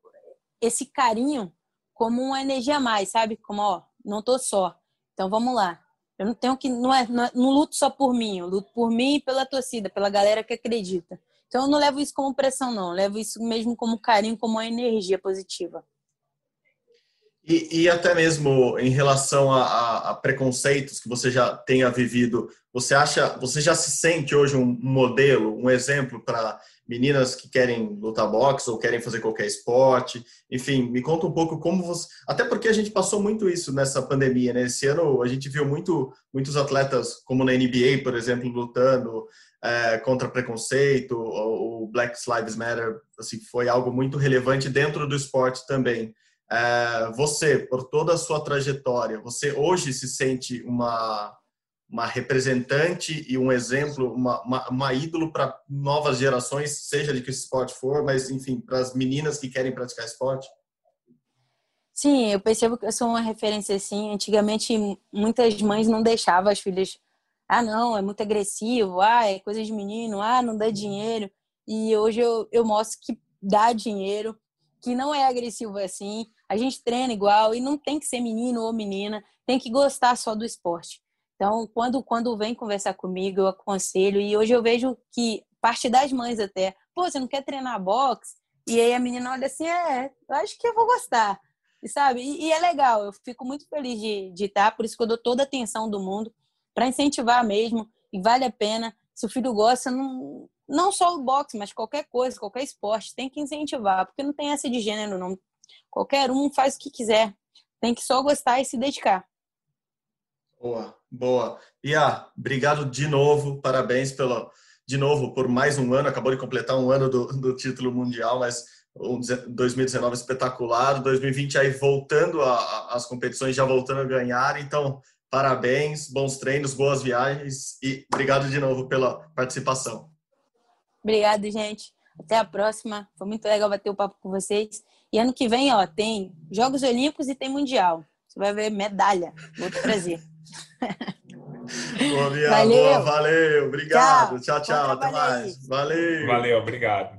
esse carinho como uma energia a mais, sabe? Como, ó, não tô só. Então vamos lá. Eu não tenho que. Não, é, não, é, não luto só por mim, eu luto por mim e pela torcida, pela galera que acredita. Então eu não levo isso como pressão, não. Eu levo isso mesmo como carinho, como uma energia positiva. E, e até mesmo em relação a, a, a, preconceitos que você já tenha vivido, você acha, você já se sente hoje um modelo, um exemplo para meninas que querem lutar boxe ou querem fazer qualquer esporte? Enfim, me conta um pouco como você. Até porque a gente passou muito isso nessa pandemia, né? Esse ano a gente viu muito, muitos atletas, como na NBA, por exemplo, lutando é, contra preconceito, o Black Lives Matter, assim, foi algo muito relevante dentro do esporte também. É, você, por toda a sua trajetória, você hoje se sente uma uma representante e um exemplo, uma, uma, uma ídolo para novas gerações, seja de que esporte for, mas enfim, para as meninas que querem praticar esporte? Sim, eu percebo que eu sou uma referência assim. Antigamente, muitas mães não deixavam as filhas ah, não, é muito agressivo, ah, é coisa de menino, ah, não dá dinheiro. E hoje eu, eu mostro que dá dinheiro, que não é agressivo assim, a gente treina igual e não tem que ser menino ou menina, tem que gostar só do esporte. Então, quando, quando vem conversar comigo, eu aconselho, e hoje eu vejo que parte das mães até, pô, você não quer treinar boxe? E aí a menina olha assim, é, eu acho que eu vou gostar, e sabe? E, e é legal, eu fico muito feliz de, de estar, por isso que eu dou toda a atenção do mundo para incentivar mesmo, e vale a pena. Se o filho gosta, não, não só o boxe, mas qualquer coisa, qualquer esporte, tem que incentivar, porque não tem essa de gênero, não. Qualquer um faz o que quiser, tem que só gostar e se dedicar. Boa, boa. Ia, obrigado de novo, parabéns pelo, de novo por mais um ano, acabou de completar um ano do, do título mundial, mas um 2019 espetacular, 2020 aí voltando às competições, já voltando a ganhar, então Parabéns, bons treinos, boas viagens e obrigado de novo pela participação. Obrigado, gente. Até a próxima. Foi muito legal bater o papo com vocês. E ano que vem, ó, tem Jogos Olímpicos e tem Mundial. Você vai ver medalha. Muito prazer. Boa, Bia, valeu. Boa, valeu. Obrigado. Tchau, tchau. tchau. Até mais. Valeu. Valeu, obrigado.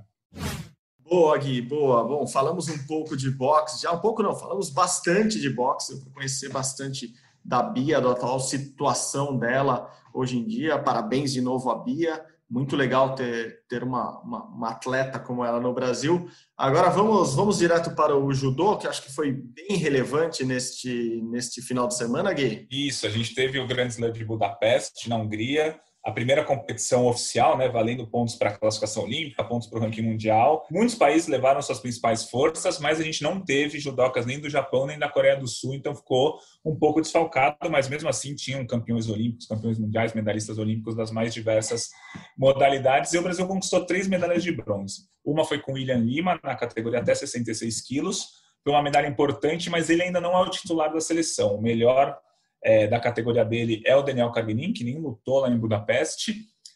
Boa, Gui, boa. Bom, falamos um pouco de boxe, já um pouco não, falamos bastante de boxe, para conhecer bastante da Bia, da atual situação dela hoje em dia. Parabéns de novo à Bia. Muito legal ter, ter uma, uma, uma, atleta como ela no Brasil. Agora vamos, vamos direto para o judô, que acho que foi bem relevante neste, neste final de semana, Gui. Isso, a gente teve o Grande Slam de Budapeste, na Hungria a primeira competição oficial, né, valendo pontos para a classificação olímpica, pontos para o ranking mundial. Muitos países levaram suas principais forças, mas a gente não teve judocas nem do Japão nem da Coreia do Sul, então ficou um pouco desfalcado, mas mesmo assim tinham campeões olímpicos, campeões mundiais, medalhistas olímpicos das mais diversas modalidades. E o Brasil conquistou três medalhas de bronze. Uma foi com William Lima, na categoria até 66 quilos. Foi uma medalha importante, mas ele ainda não é o titular da seleção. O melhor é, da categoria dele é o Daniel Carguinin, que nem lutou lá em Budapeste.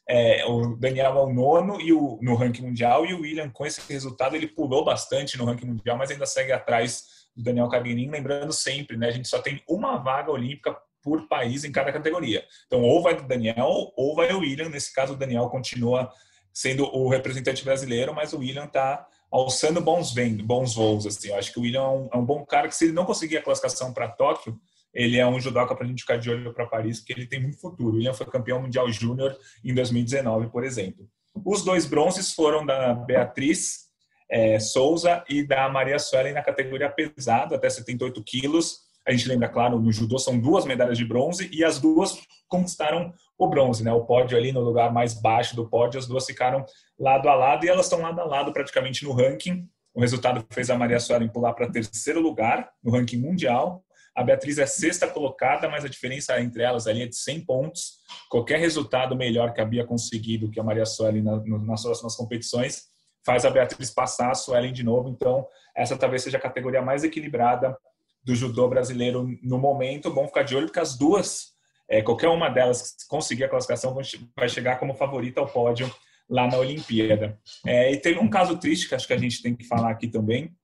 É, o Daniel é o nono e o, no ranking mundial e o William, com esse resultado, ele pulou bastante no ranking mundial, mas ainda segue atrás do Daniel Carguinin. Lembrando sempre, né, a gente só tem uma vaga olímpica por país em cada categoria. Então, ou vai o Daniel ou vai o William. Nesse caso, o Daniel continua sendo o representante brasileiro, mas o William está alçando bons, bons voos. Assim. Eu acho que o William é um, é um bom cara que, se ele não conseguir a classificação para Tóquio, ele é um judoca para a gente ficar de olho para Paris, porque ele tem muito futuro. William foi campeão mundial júnior em 2019, por exemplo. Os dois bronzes foram da Beatriz é, Souza e da Maria Suelen na categoria pesada, até 78 quilos. A gente lembra, claro, no judô são duas medalhas de bronze e as duas conquistaram o bronze, né? O pódio ali no lugar mais baixo do pódio, as duas ficaram lado a lado e elas estão lado a lado praticamente no ranking. O resultado fez a Maria Suelen pular para terceiro lugar no ranking mundial a Beatriz é sexta colocada, mas a diferença entre elas ali é de 100 pontos. Qualquer resultado melhor que a Bia conseguido, que a Maria Suelen na, nas próximas competições, faz a Beatriz passar a Suelen de novo. Então, essa talvez seja a categoria mais equilibrada do judô brasileiro no momento. Bom ficar de olho, porque as duas, é, qualquer uma delas que conseguir a classificação, vai chegar como favorita ao pódio lá na Olimpíada. É, e teve um caso triste que acho que a gente tem que falar aqui também,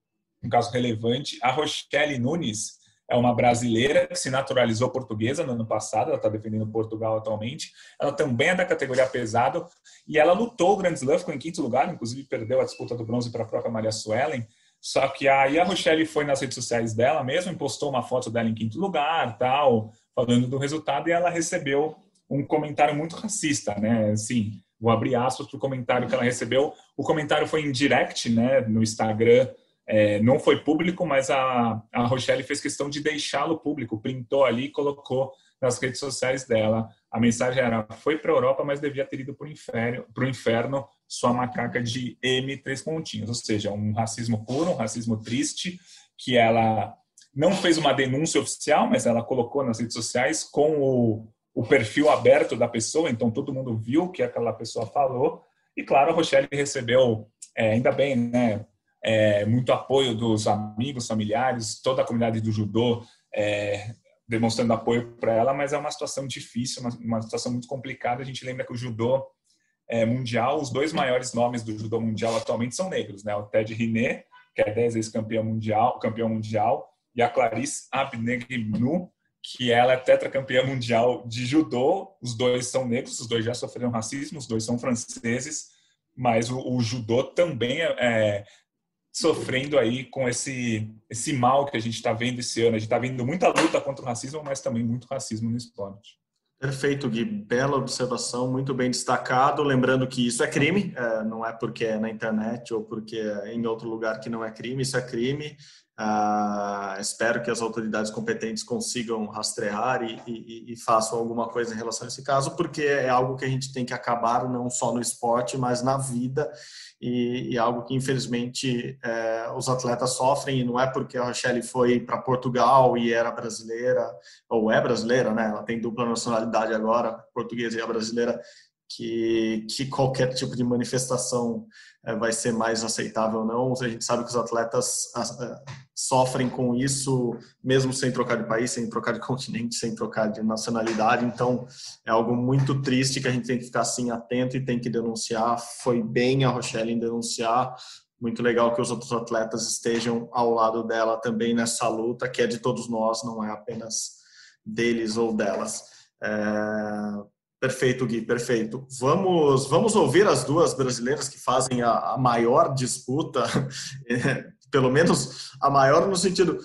um caso relevante. A Rochelle Nunes, é uma brasileira que se naturalizou portuguesa no ano passado, ela está defendendo Portugal atualmente. Ela também é da categoria pesado e ela lutou o Grand Slam, ficou em quinto lugar, inclusive perdeu a disputa do bronze para a própria Maria Suelen. Só que aí a Rochelle foi nas redes sociais dela mesmo, postou uma foto dela em quinto lugar, tal, falando do resultado e ela recebeu um comentário muito racista, né? Assim, vou abrir aspas para o comentário que ela recebeu. O comentário foi em direct, né, no Instagram. É, não foi público, mas a, a Rochelle fez questão de deixá-lo público, printou ali e colocou nas redes sociais dela. A mensagem era: foi para a Europa, mas devia ter ido para o inferno, inferno, sua macaca de M três pontinhos. Ou seja, um racismo puro, um racismo triste, que ela não fez uma denúncia oficial, mas ela colocou nas redes sociais com o, o perfil aberto da pessoa, então todo mundo viu o que aquela pessoa falou. E claro, a Rochelle recebeu, é, ainda bem, né, é, muito apoio dos amigos, familiares, toda a comunidade do judô é, demonstrando apoio para ela, mas é uma situação difícil, uma, uma, situação muito complicada. A gente lembra que o judô é, mundial, os dois maiores nomes do judô mundial atualmente são negros, né? O Ted Riné, que é 10 vezes campeão mundial, campeão mundial, e a Clarice Abnegnu, que ela é tetracampeã mundial de judô. Os dois são negros, os dois já sofreram racismo, os dois são franceses, mas o, o judô também é, é, sofrendo aí com esse esse mal que a gente está vendo esse ano. A gente está vendo muita luta contra o racismo, mas também muito racismo no esporte. Perfeito, Gui. Bela observação, muito bem destacado. Lembrando que isso é crime, é, não é porque é na internet ou porque é em outro lugar que não é crime, isso é crime. Uh, espero que as autoridades competentes consigam rastrear e, e, e, façam alguma coisa em relação a esse caso, porque é algo que a gente tem que acabar não só no esporte, mas na vida, e, e algo que infelizmente é, os atletas sofrem, e não é porque a Rochelle foi para Portugal e era brasileira, ou é brasileira, né? Ela tem dupla nacionalidade agora, portuguesa e a brasileira, que, que qualquer tipo de manifestação é, vai ser mais aceitável ou não. A gente sabe que os atletas é, sofrem com isso, mesmo sem trocar de país, sem trocar de continente, sem trocar de nacionalidade. Então, é algo muito triste que a gente tem que ficar assim atento e tem que denunciar. Foi bem a Rochelle em denunciar. Muito legal que os outros atletas estejam ao lado dela também nessa luta, que é de todos nós, não é apenas deles ou delas. É Perfeito, Gui, perfeito. Vamos, vamos ouvir as duas brasileiras que fazem a, a maior disputa, é, pelo menos a maior no sentido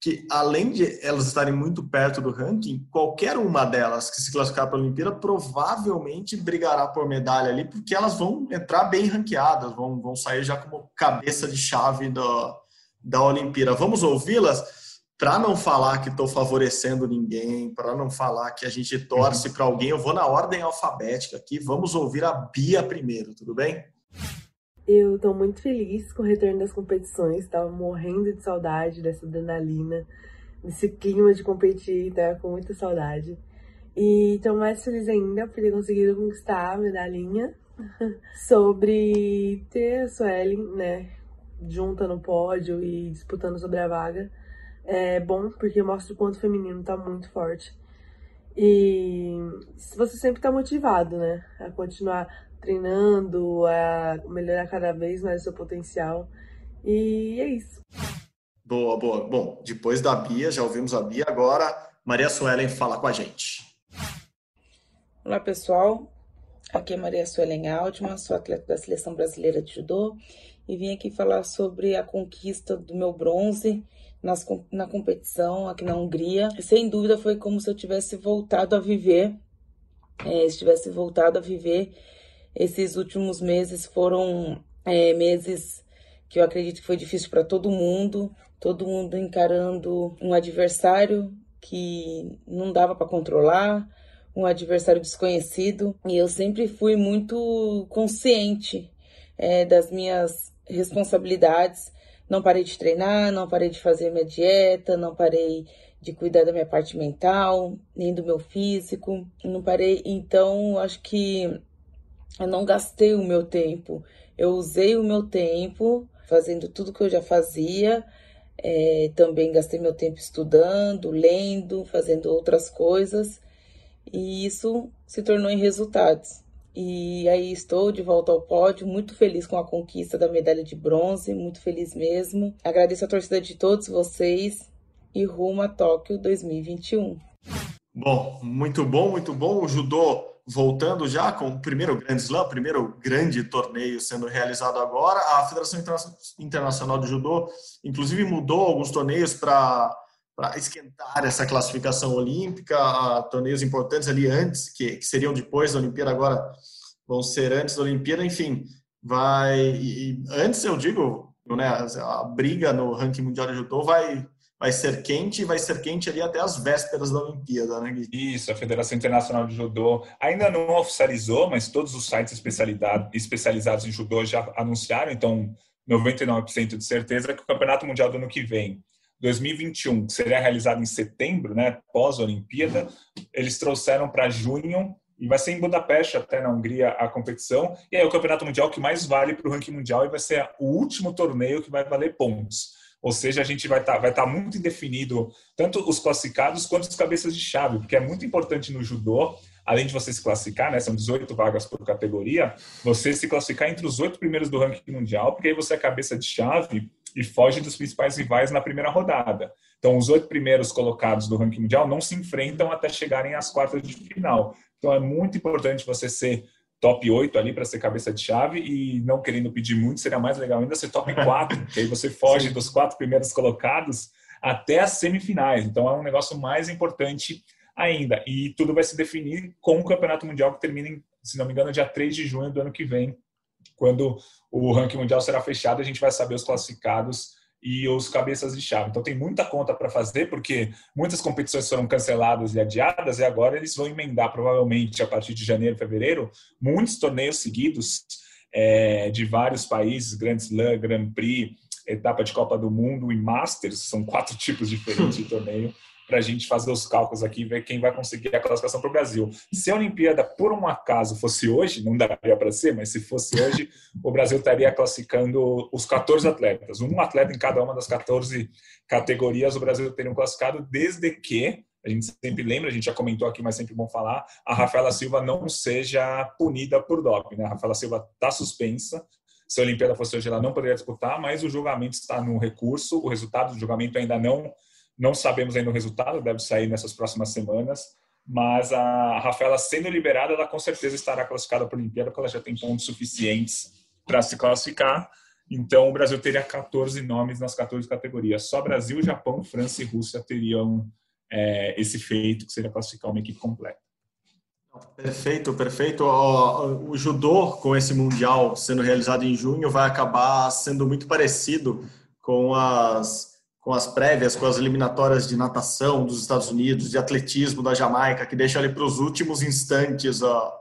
que, além de elas estarem muito perto do ranking, qualquer uma delas que se classificar para a Olimpíada provavelmente brigará por medalha ali, porque elas vão entrar bem ranqueadas, vão, vão sair já como cabeça de chave da, da Olimpíada. Vamos ouvi-las? Para não falar que estou favorecendo ninguém, para não falar que a gente torce uhum. para alguém, eu vou na ordem alfabética aqui. Vamos ouvir a Bia primeiro, tudo bem? Eu estou muito feliz com o retorno das competições, estava morrendo de saudade dessa adrenalina, desse clima de competir, estava com muita saudade. E estou mais feliz ainda por ter conseguido conquistar a medalhinha sobre ter a Suelen, né, junta no pódio e disputando sobre a vaga é bom porque mostra o quanto o feminino tá muito forte. E você sempre tá motivado, né? A continuar treinando, a melhorar cada vez mais o seu potencial. E é isso. Boa, boa. Bom, depois da Bia, já ouvimos a Bia, agora Maria Suelen fala com a gente. Olá, pessoal. Aqui é Maria Suelen Altman, sou atleta da Seleção Brasileira de Judô e vim aqui falar sobre a conquista do meu bronze nas, na competição aqui na Hungria. Sem dúvida foi como se eu tivesse voltado a viver, é, se tivesse voltado a viver. Esses últimos meses foram é, meses que eu acredito que foi difícil para todo mundo, todo mundo encarando um adversário que não dava para controlar, um adversário desconhecido, e eu sempre fui muito consciente é, das minhas responsabilidades não parei de treinar, não parei de fazer minha dieta, não parei de cuidar da minha parte mental, nem do meu físico. Não parei, então acho que eu não gastei o meu tempo. Eu usei o meu tempo fazendo tudo que eu já fazia. É, também gastei meu tempo estudando, lendo, fazendo outras coisas. E isso se tornou em resultados. E aí estou de volta ao pódio, muito feliz com a conquista da medalha de bronze, muito feliz mesmo. Agradeço a torcida de todos vocês e rumo a Tóquio 2021. Bom, muito bom, muito bom. O judô voltando já com o primeiro grande slam, primeiro grande torneio sendo realizado agora. A Federação Internacional de Judô, inclusive, mudou alguns torneios para para esquentar essa classificação olímpica, a torneios importantes ali antes, que, que, seriam depois da Olimpíada, agora vão ser antes da Olimpíada, enfim, vai. E, antes eu digo, né, a, a briga no ranking mundial de judô vai vai ser quente e vai ser quente ali até as vésperas da Olimpíada, né, Gui? Isso, a Federação Internacional de Judô ainda não oficializou, mas todos os sites especializados em judô já anunciaram, então 99% de certeza que o Campeonato Mundial do ano que vem 2021, que seria realizado em setembro, né, pós-Olimpíada, eles trouxeram para junho e vai ser em Budapeste, até na Hungria, a competição. E aí o campeonato mundial que mais vale para o ranking mundial e vai ser o último torneio que vai valer pontos. Ou seja, a gente vai estar tá, vai tá muito indefinido, tanto os classificados quanto os cabeças de chave, porque é muito importante no judô, além de você se classificar, né, são 18 vagas por categoria, você se classificar entre os oito primeiros do ranking mundial, porque aí você é cabeça de chave e foge dos principais rivais na primeira rodada. Então, os oito primeiros colocados do ranking mundial não se enfrentam até chegarem às quartas de final. Então, é muito importante você ser top 8 ali para ser cabeça de chave e não querendo pedir muito, seria mais legal ainda ser top 4, que aí você foge Sim. dos quatro primeiros colocados até as semifinais. Então, é um negócio mais importante ainda. E tudo vai se definir com o Campeonato Mundial que termina, em, se não me engano, dia 3 de junho do ano que vem, quando o ranking mundial será fechado, a gente vai saber os classificados e os cabeças de chave. Então tem muita conta para fazer, porque muitas competições foram canceladas e adiadas, e agora eles vão emendar, provavelmente, a partir de janeiro, fevereiro, muitos torneios seguidos é, de vários países, Grand Slam, Grand Prix, etapa de Copa do Mundo e Masters, são quatro tipos diferentes de torneio para a gente fazer os cálculos aqui e ver quem vai conseguir a classificação para o Brasil. Se a Olimpíada, por um acaso, fosse hoje, não daria para ser, mas se fosse hoje, o Brasil estaria classificando os 14 atletas. Um atleta em cada uma das 14 categorias, o Brasil teria um classificado, desde que, a gente sempre lembra, a gente já comentou aqui, mas sempre bom falar, a Rafaela Silva não seja punida por doping. Né? A Rafaela Silva está suspensa, se a Olimpíada fosse hoje, ela não poderia disputar, mas o julgamento está no recurso, o resultado do julgamento ainda não não sabemos ainda o resultado, deve sair nessas próximas semanas. Mas a Rafaela sendo liberada, ela com certeza estará classificada para a Olimpíada, porque ela já tem pontos suficientes para se classificar. Então, o Brasil teria 14 nomes nas 14 categorias. Só Brasil, Japão, França e Rússia teriam é, esse feito, que seria classificar uma equipe completa. Perfeito, perfeito. O, o, judô, com esse Mundial sendo realizado em junho, vai acabar sendo muito parecido com as com as prévias, com as eliminatórias de natação dos Estados Unidos, de atletismo da Jamaica, que deixa ali para os últimos instantes a,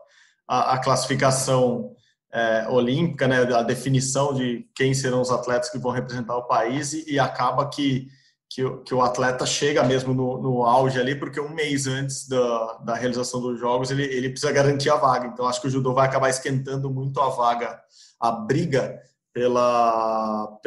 a, a classificação é, olímpica, né, a definição de quem serão os atletas que vão representar o país e, e acaba que, que, que, o atleta chega mesmo no, no, auge ali, porque um mês antes da, da realização dos jogos ele, ele precisa garantir a vaga. Então acho que o judô vai acabar esquentando muito a vaga, a briga pela,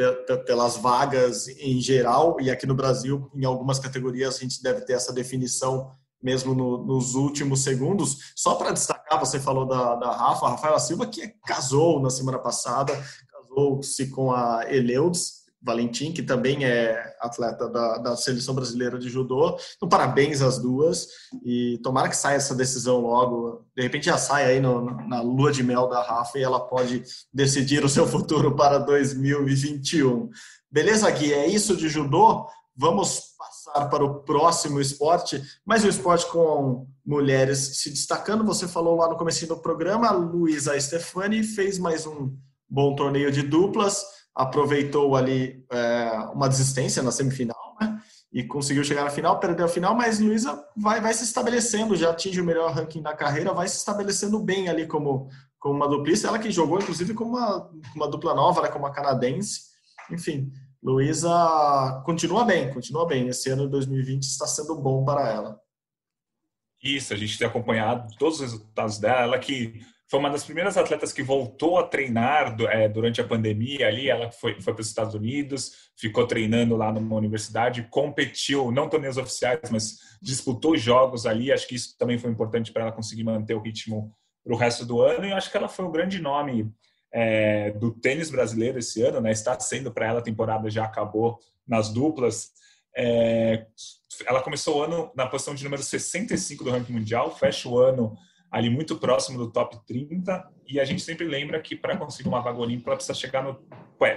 pelas vagas em geral, e aqui no Brasil, em algumas categorias, a gente deve ter essa definição mesmo no, nos últimos segundos. Só para destacar, você falou da, da Rafa, Rafaela Silva, que casou na semana passada, casou-se com a Eleudes, Valentim, que também é atleta da, da, seleção brasileira de judô. Então, parabéns às duas e tomara que saia essa decisão logo. De repente já sai aí no, na lua de mel da Rafa e ela pode decidir o seu futuro para 2021. Beleza, Gui? É isso de judô. Vamos passar para o próximo esporte, mas o esporte com mulheres se destacando. Você falou lá no começo do programa, a Luísa Stefani fez mais um bom torneio de duplas aproveitou ali é, uma desistência na semifinal, né? E conseguiu chegar na final, perdeu a final, mas Luísa vai, vai se estabelecendo, já atinge o melhor ranking da carreira, vai se estabelecendo bem ali como, como uma duplista. Ela que jogou, inclusive, como uma, uma dupla nova, né, como uma canadense. Enfim, Luísa continua bem, continua bem. Esse ano de 2020 está sendo bom para ela. Isso, a gente tem acompanhado todos os resultados dela. Ela que foi uma das primeiras atletas que voltou a treinar é, durante a pandemia ali. Ela foi, foi para os Estados Unidos, ficou treinando lá numa universidade, competiu, não torneios oficiais, mas disputou jogos ali. Acho que isso também foi importante para ela conseguir manter o ritmo para o resto do ano. E acho que ela foi o grande nome é, do tênis brasileiro esse ano, né? Está sendo para ela, a temporada já acabou nas duplas. É, ela começou o ano na posição de número 65 do ranking mundial, fecha o ano ali muito próximo do top 30, e a gente sempre lembra que para conseguir uma vaga olímpica ela precisa chegar no,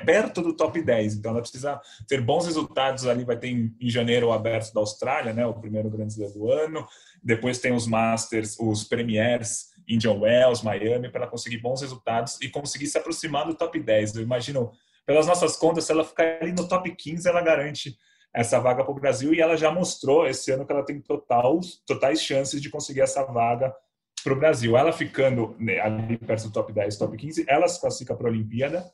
perto do top 10, então ela precisa ter bons resultados ali, vai ter em, em janeiro o Aberto da Austrália, né, o primeiro Grande Slam do ano, depois tem os Masters, os Premiers, Indian Wells, Miami, para ela conseguir bons resultados e conseguir se aproximar do top 10. Eu imagino, pelas nossas contas, se ela ficar ali no top 15, ela garante essa vaga para o Brasil e ela já mostrou esse ano que ela tem total, totais chances de conseguir essa vaga para o Brasil. Ela ficando né, ali perto do top 10, top 15, ela se classifica para a Olimpíada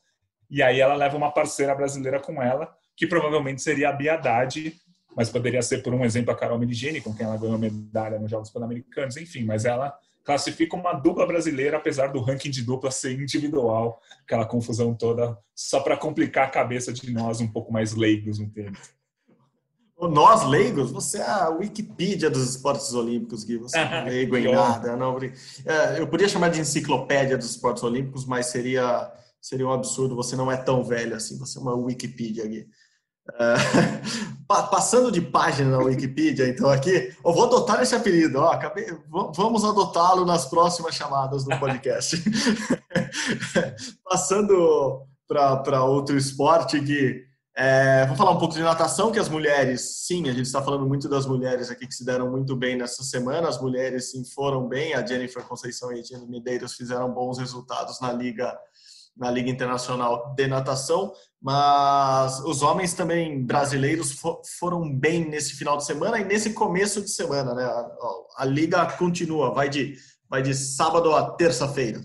e aí ela leva uma parceira brasileira com ela, que provavelmente seria a Bia Haddad, mas poderia ser, por um exemplo, a Carol Meligeni, com quem ela ganhou medalha nos Jogos Pan-Americanos, enfim, mas ela classifica uma dupla brasileira, apesar do ranking de dupla ser individual, aquela confusão toda, só para complicar a cabeça de nós um pouco mais leigos no tempo. Nós, leigos, você é a Wikipedia dos esportes olímpicos, Gui. Você não é leigo em nada. Não, é, eu podia chamar de enciclopédia dos esportes olímpicos, mas seria, seria um absurdo. Você não é tão velho assim. Você é uma Wikipedia, Gui. É, passando de página na Wikipedia, então aqui, eu vou adotar esse apelido. Ó, acabei, vamos adotá-lo nas próximas chamadas do podcast. passando para outro esporte, Gui. É, vou falar um pouco de natação, que as mulheres, sim, a gente está falando muito das mulheres aqui que se deram muito bem nessa semana. As mulheres, sim, foram bem. A Jennifer Conceição e a Jenny Medeiros fizeram bons resultados na Liga, na Liga Internacional de Natação. Mas os homens também brasileiros foram bem nesse final de semana e nesse começo de semana, né? A, a Liga continua, vai de, vai de sábado a terça-feira.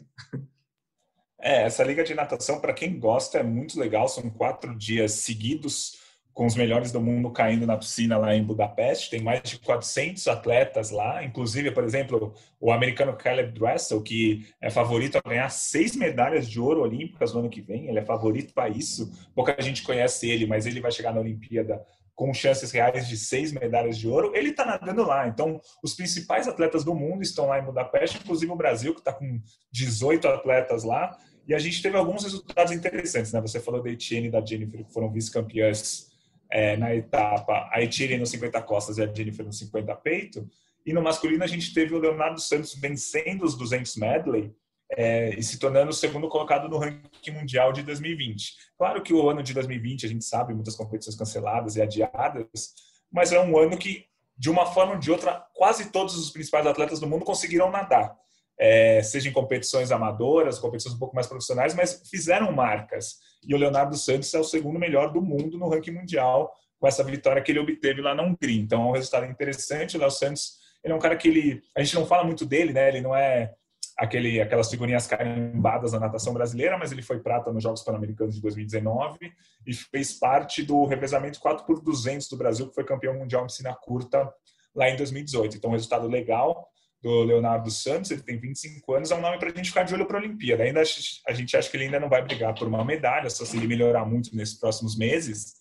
É, essa liga de natação, para quem gosta, é muito legal. São quatro dias seguidos com os melhores do mundo caindo na piscina lá em Budapeste. Tem mais de 400 atletas lá, inclusive, por exemplo, o americano Caleb Dressel, que é favorito a ganhar seis medalhas de ouro olímpicas no ano que vem. Ele é favorito para isso. Pouca gente conhece ele, mas ele vai chegar na Olimpíada com chances reais de seis medalhas de ouro, ele está nadando lá. Então, os principais atletas do mundo estão lá em Budapeste, inclusive o Brasil, que está com 18 atletas lá. E a gente teve alguns resultados interessantes. Né? Você falou da Etienne e da Jennifer, que foram vice-campeãs é, na etapa. A Etienne no 50 costas e a Jennifer no 50 peito. E no masculino, a gente teve o Leonardo Santos vencendo os 200 medley é, e se tornando o segundo colocado no ranking mundial de 2020. Claro que o ano de 2020, a gente sabe, muitas competições canceladas e adiadas, mas é um ano que, de uma forma ou de outra, quase todos os principais atletas do mundo conseguiram nadar. É, seja em competições amadoras, competições um pouco mais profissionais, mas fizeram marcas. E o Leonardo Santos é o segundo melhor do mundo no ranking mundial, com essa vitória que ele obteve lá na Hungria. Então é um resultado interessante. O Léo Santos ele é um cara que ele, a gente não fala muito dele, né? Ele não é aquele, aquelas figurinhas carimbadas na natação brasileira, mas ele foi prata nos Jogos Pan-Americanos de 2019 e fez parte do revezamento 4 por 200 do Brasil, que foi campeão mundial em piscina curta lá em 2018. Então, resultado legal do Leonardo Santos, ele tem 25 anos, é um nome para a gente ficar de olho para a Olimpíada. Ainda a gente acha que ele ainda não vai brigar por uma medalha, só se ele melhorar muito nesses próximos meses,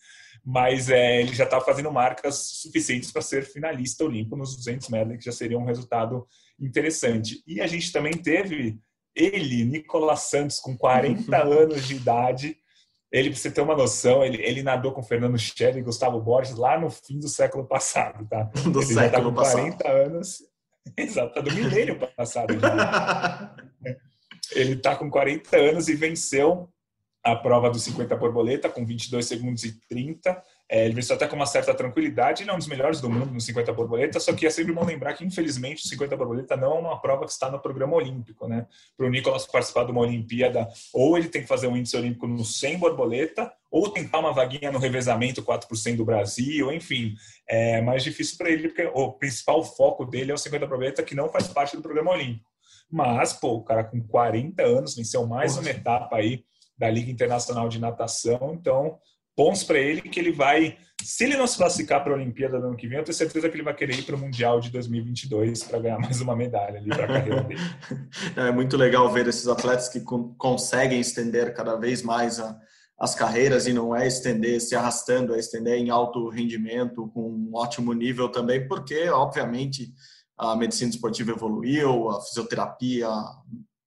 mas é, ele já está fazendo marcas suficientes para ser finalista olímpico nos 200 metros, que já seria um resultado interessante. E a gente também teve ele, Nicolas Santos, com 40 anos de idade. Ele, para você ter uma noção, ele, ele nadou com Fernando Scherer e Gustavo Borges lá no fim do século passado, tá? Do ele século já tá com 40 passado. anos. Exato, tá do milênio passado já. ele está com 40 anos e venceu a prova dos 50 borboleta com 22 segundos e 30. É, ele venceu até com uma certa tranquilidade, ele é um dos melhores do mundo no 50 borboleta, só que é sempre bom lembrar que, infelizmente, o 50 borboleta não é uma prova que está no programa olímpico, né? Para o Nicolas participar de uma Olimpíada, ou ele tem que fazer um índice olímpico no 100 borboleta, ou tentar uma vaguinha no revezamento 4% do Brasil, enfim, é mais difícil para ele, porque o principal foco dele é o 50 borboleta, que não faz parte do programa olímpico. Mas, pô, o cara com 40 anos venceu mais uma etapa aí da Liga Internacional de Natação. Então, bons para ele que ele vai, se ele não se classificar para a Olimpíada do ano que vem, eu tenho certeza que ele vai querer ir para o Mundial de 2022 para ganhar mais uma medalha ali para a carreira dele. É muito legal ver esses atletas que con conseguem estender cada vez mais a, as carreiras e não é estender se arrastando, é estender em alto rendimento, com um ótimo nível também, porque, obviamente, a medicina esportiva evoluiu, a fisioterapia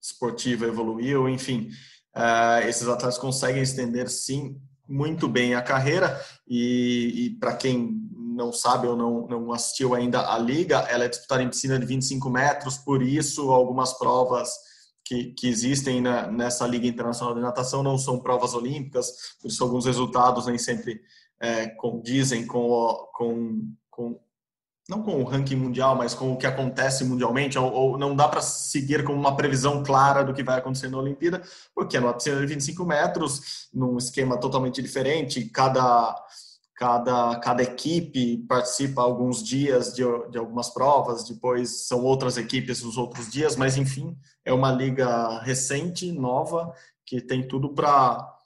esportiva evoluiu, enfim, Uh, esses atletas conseguem estender sim muito bem a carreira e, e para quem não sabe ou não, não assistiu ainda a liga, ela é disputada em piscina de 25 metros, por isso algumas provas que, que existem na, nessa Liga Internacional de Natação não são provas olímpicas, por isso alguns resultados nem sempre é, condizem com, com, com não com o ranking mundial, mas com o que acontece mundialmente, ou, ou não dá para seguir com uma previsão clara do que vai acontecer na Olimpíada, porque é numa piscina de 25 metros, num esquema totalmente diferente, cada, cada, cada equipe participa alguns dias de, de algumas provas, depois são outras equipes os outros dias, mas enfim, é uma liga recente, nova, que tem tudo para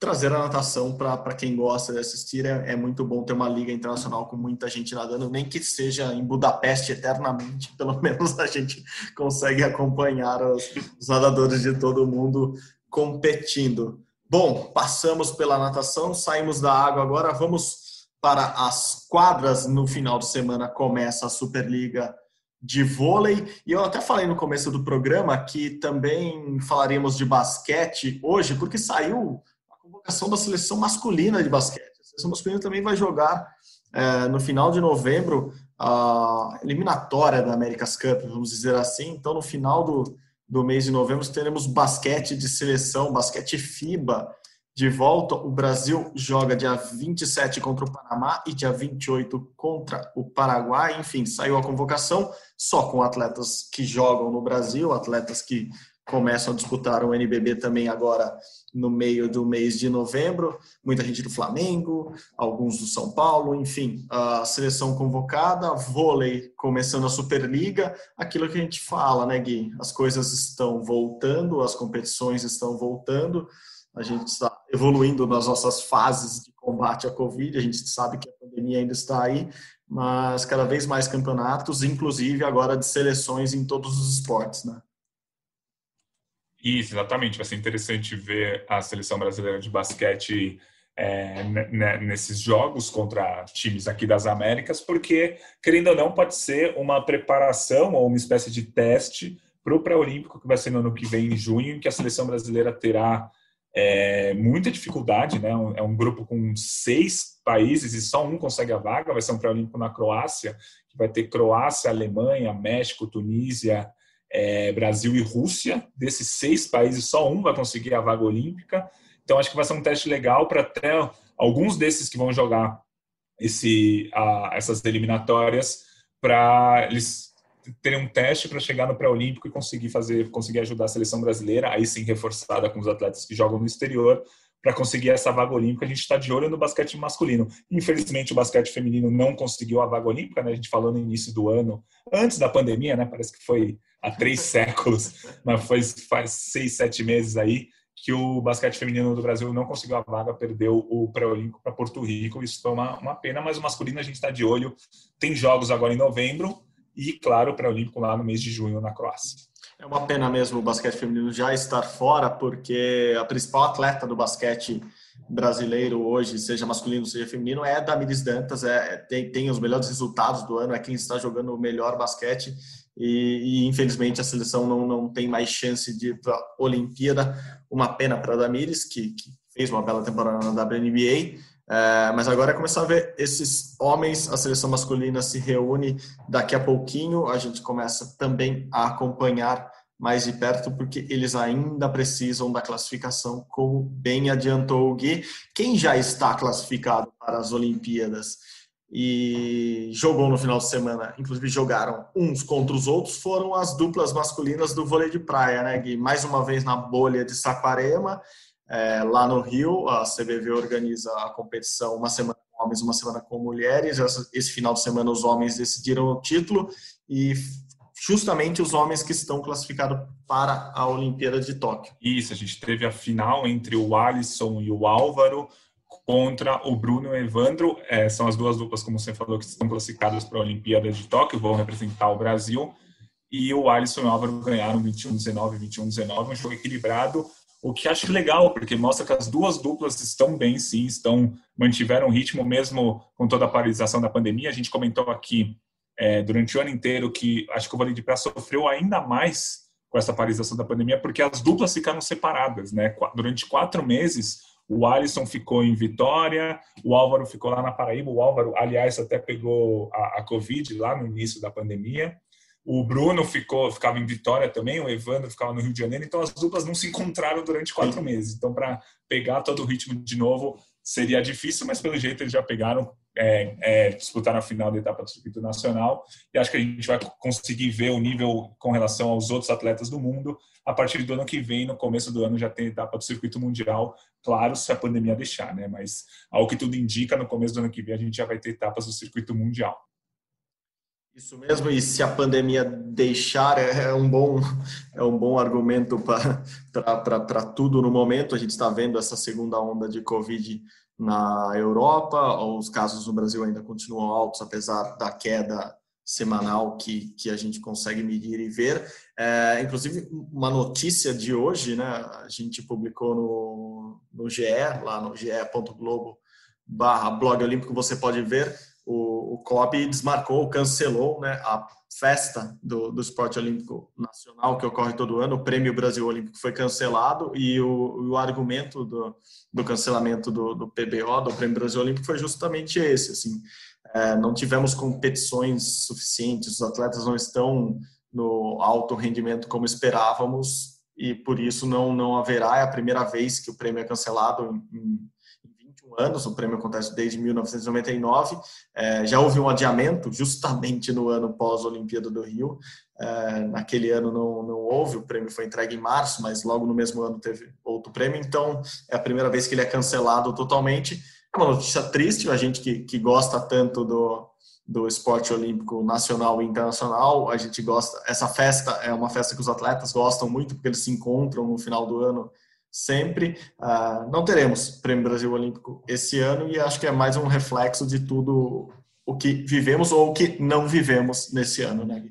trazer a natação para quem gosta de assistir. É, é, muito bom ter uma liga internacional com muita gente nadando, nem que seja em Budapeste eternamente, pelo menos a gente consegue acompanhar os, os nadadores de todo mundo competindo. Bom, passamos pela natação, saímos da água agora, vamos para as quadras. No final de semana começa a Superliga de vôlei. E eu até falei no começo do programa que também falaríamos de basquete hoje, porque saiu convocação da seleção masculina de basquete. A seleção masculina também vai jogar é, no final de novembro a eliminatória da America's Cup, vamos dizer assim. Então, no final do, do mês de novembro, teremos basquete de seleção, basquete FIBA de volta. O Brasil joga dia 27 contra o Panamá e dia 28 contra o Paraguai. Enfim, saiu a convocação só com atletas que jogam no Brasil, atletas que começam a disputar o NBB também agora no meio do mês de novembro. Muita gente do Flamengo, alguns do São Paulo, enfim, a seleção convocada, vôlei começando a Superliga, aquilo que a gente fala, né, Gui? As coisas estão voltando, as competições estão voltando, a gente está evoluindo nas nossas fases de combate à Covid, a gente sabe que a pandemia ainda está aí, mas cada vez mais campeonatos, inclusive agora de seleções em todos os esportes, né? Isso, exatamente. Vai ser interessante ver a seleção brasileira de basquete é, nesses jogos contra times aqui das Américas, porque, querendo ou não, pode ser uma preparação ou uma espécie de teste para o pré-olímpico que vai ser no ano que vem, em junho, em que a seleção brasileira terá é, muita dificuldade, né? É um grupo com seis países e só um consegue a vaga. Vai ser um pré-olímpico na Croácia, que vai ter Croácia, Alemanha, México, Tunísia, é, Brasil e Rússia. Desses seis países, só um vai conseguir a vaga olímpica. Então, acho que vai ser um teste legal para até alguns desses que vão jogar esse, a, essas eliminatórias, para eles terem um teste para chegar no pré-olímpico e conseguir fazer, conseguir ajudar a seleção brasileira, aí sim reforçada com os atletas que jogam no exterior, para conseguir essa vaga olímpica. A gente está de olho no basquete masculino. Infelizmente, o basquete feminino não conseguiu a vaga olímpica, né? A gente falou no início do ano, antes da pandemia, né? Parece que foi há três séculos, mas foi faz seis, sete meses aí que o basquete feminino do Brasil não conseguiu a vaga, perdeu o pré-olímpico para Porto Rico. Isso foi uma, uma pena, mas o masculino a gente está de olho. Tem jogos agora em novembro e, claro, o pré-olímpico lá no mês de junho na Croácia. É uma pena mesmo o basquete feminino já estar fora, porque a principal atleta do basquete brasileiro hoje, seja masculino, seja feminino, é Damiris Dantas, é, tem, tem os melhores resultados do ano, é quem está jogando o melhor basquete e, e infelizmente a seleção não, não tem mais chance de ir para a Olimpíada. Uma pena para a Damiris, que, que fez uma bela temporada na WNBA, é, mas agora é começar a ver esses homens, a seleção masculina se reúne daqui a pouquinho, a gente começa também a acompanhar mais de perto, porque eles ainda precisam da classificação, como bem adiantou o Gui. Quem já está classificado para as Olimpíadas e jogou no final de semana, inclusive jogaram uns contra os outros, foram as duplas masculinas do vôlei de praia, né, Gui? Mais uma vez na bolha de Saquarema é, lá no Rio, a CBV organiza a competição uma semana com homens, uma semana com mulheres. Esse final de semana os homens decidiram o título e justamente os homens que estão classificados para a Olimpíada de Tóquio. Isso, a gente teve a final entre o Alisson e o Álvaro contra o Bruno e o Evandro. É, são as duas duplas, como você falou, que estão classificadas para a Olimpíada de Tóquio, vão representar o Brasil. E o Alisson e o Álvaro ganharam 21-19, 21-19, um jogo equilibrado o que acho legal, porque mostra que as duas duplas estão bem, sim, estão mantiveram o ritmo mesmo com toda a paralisação da pandemia. A gente comentou aqui é, durante o ano inteiro que acho que o vôlei de praia sofreu ainda mais com essa paralisação da pandemia, porque as duplas ficaram separadas, né? Durante quatro meses, o Alisson ficou em Vitória, o Álvaro ficou lá na Paraíba. O Álvaro, aliás, até pegou a, a Covid lá no início da pandemia. O Bruno ficou, ficava em Vitória também, o Evandro ficava no Rio de Janeiro, então as duplas não se encontraram durante quatro meses. Então, para pegar todo o ritmo de novo, seria difícil, mas pelo jeito eles já pegaram, é, é, disputaram a final da etapa do circuito nacional e acho que a gente vai conseguir ver o nível com relação aos outros atletas do mundo a partir do ano que vem, no começo do ano já tem etapa do circuito mundial, claro, se a pandemia deixar, né? Mas ao que tudo indica, no começo do ano que vem a gente já vai ter etapas do circuito mundial. Isso mesmo, e se a pandemia deixar, é, é um bom, é um bom argumento para tudo no momento. A gente está vendo essa segunda onda de Covid na Europa, os casos no Brasil ainda continuam altos, apesar da queda semanal que, que a gente consegue medir e ver. É, inclusive, uma notícia de hoje, né, a gente publicou no, no GE, lá no ge.globo barra blog olímpico, você pode ver o, o desmarcou, cancelou né, a festa do, do esporte olímpico nacional que ocorre todo ano, o Prêmio Brasil Olímpico foi cancelado e o, o argumento do, do cancelamento do, do, PBO, do Prêmio Brasil Olímpico, foi justamente esse, assim, é, não tivemos competições suficientes, os atletas não estão no alto rendimento como esperávamos e por isso não, não haverá, é a primeira vez que o prêmio é cancelado em, em anos, o prêmio acontece desde 1999. É, já houve um adiamento, justamente no ano pós-Olimpíada do Rio. É, naquele ano não, não houve, o prêmio foi entregue em março, mas logo no mesmo ano teve outro prêmio, então é a primeira vez que ele é cancelado totalmente. É uma notícia triste, a gente que, que gosta tanto do, do esporte olímpico nacional e internacional, a gente gosta. Essa festa é uma festa que os atletas gostam muito, porque eles se encontram no final do ano sempre. Uh, não teremos Prêmio Brasil Olímpico esse ano e acho que é mais um reflexo de tudo o que vivemos ou o que não vivemos nesse ano, né?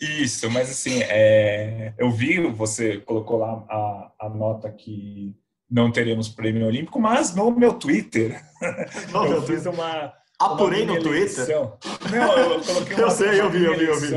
Isso, mas assim, é, eu vi, você colocou lá a, a nota que não teremos prêmio olímpico, mas no meu Twitter eu meu fiz uma, Apurei no Twitter? Não, eu coloquei Eu sei, eu vi, eu vi, eu vi.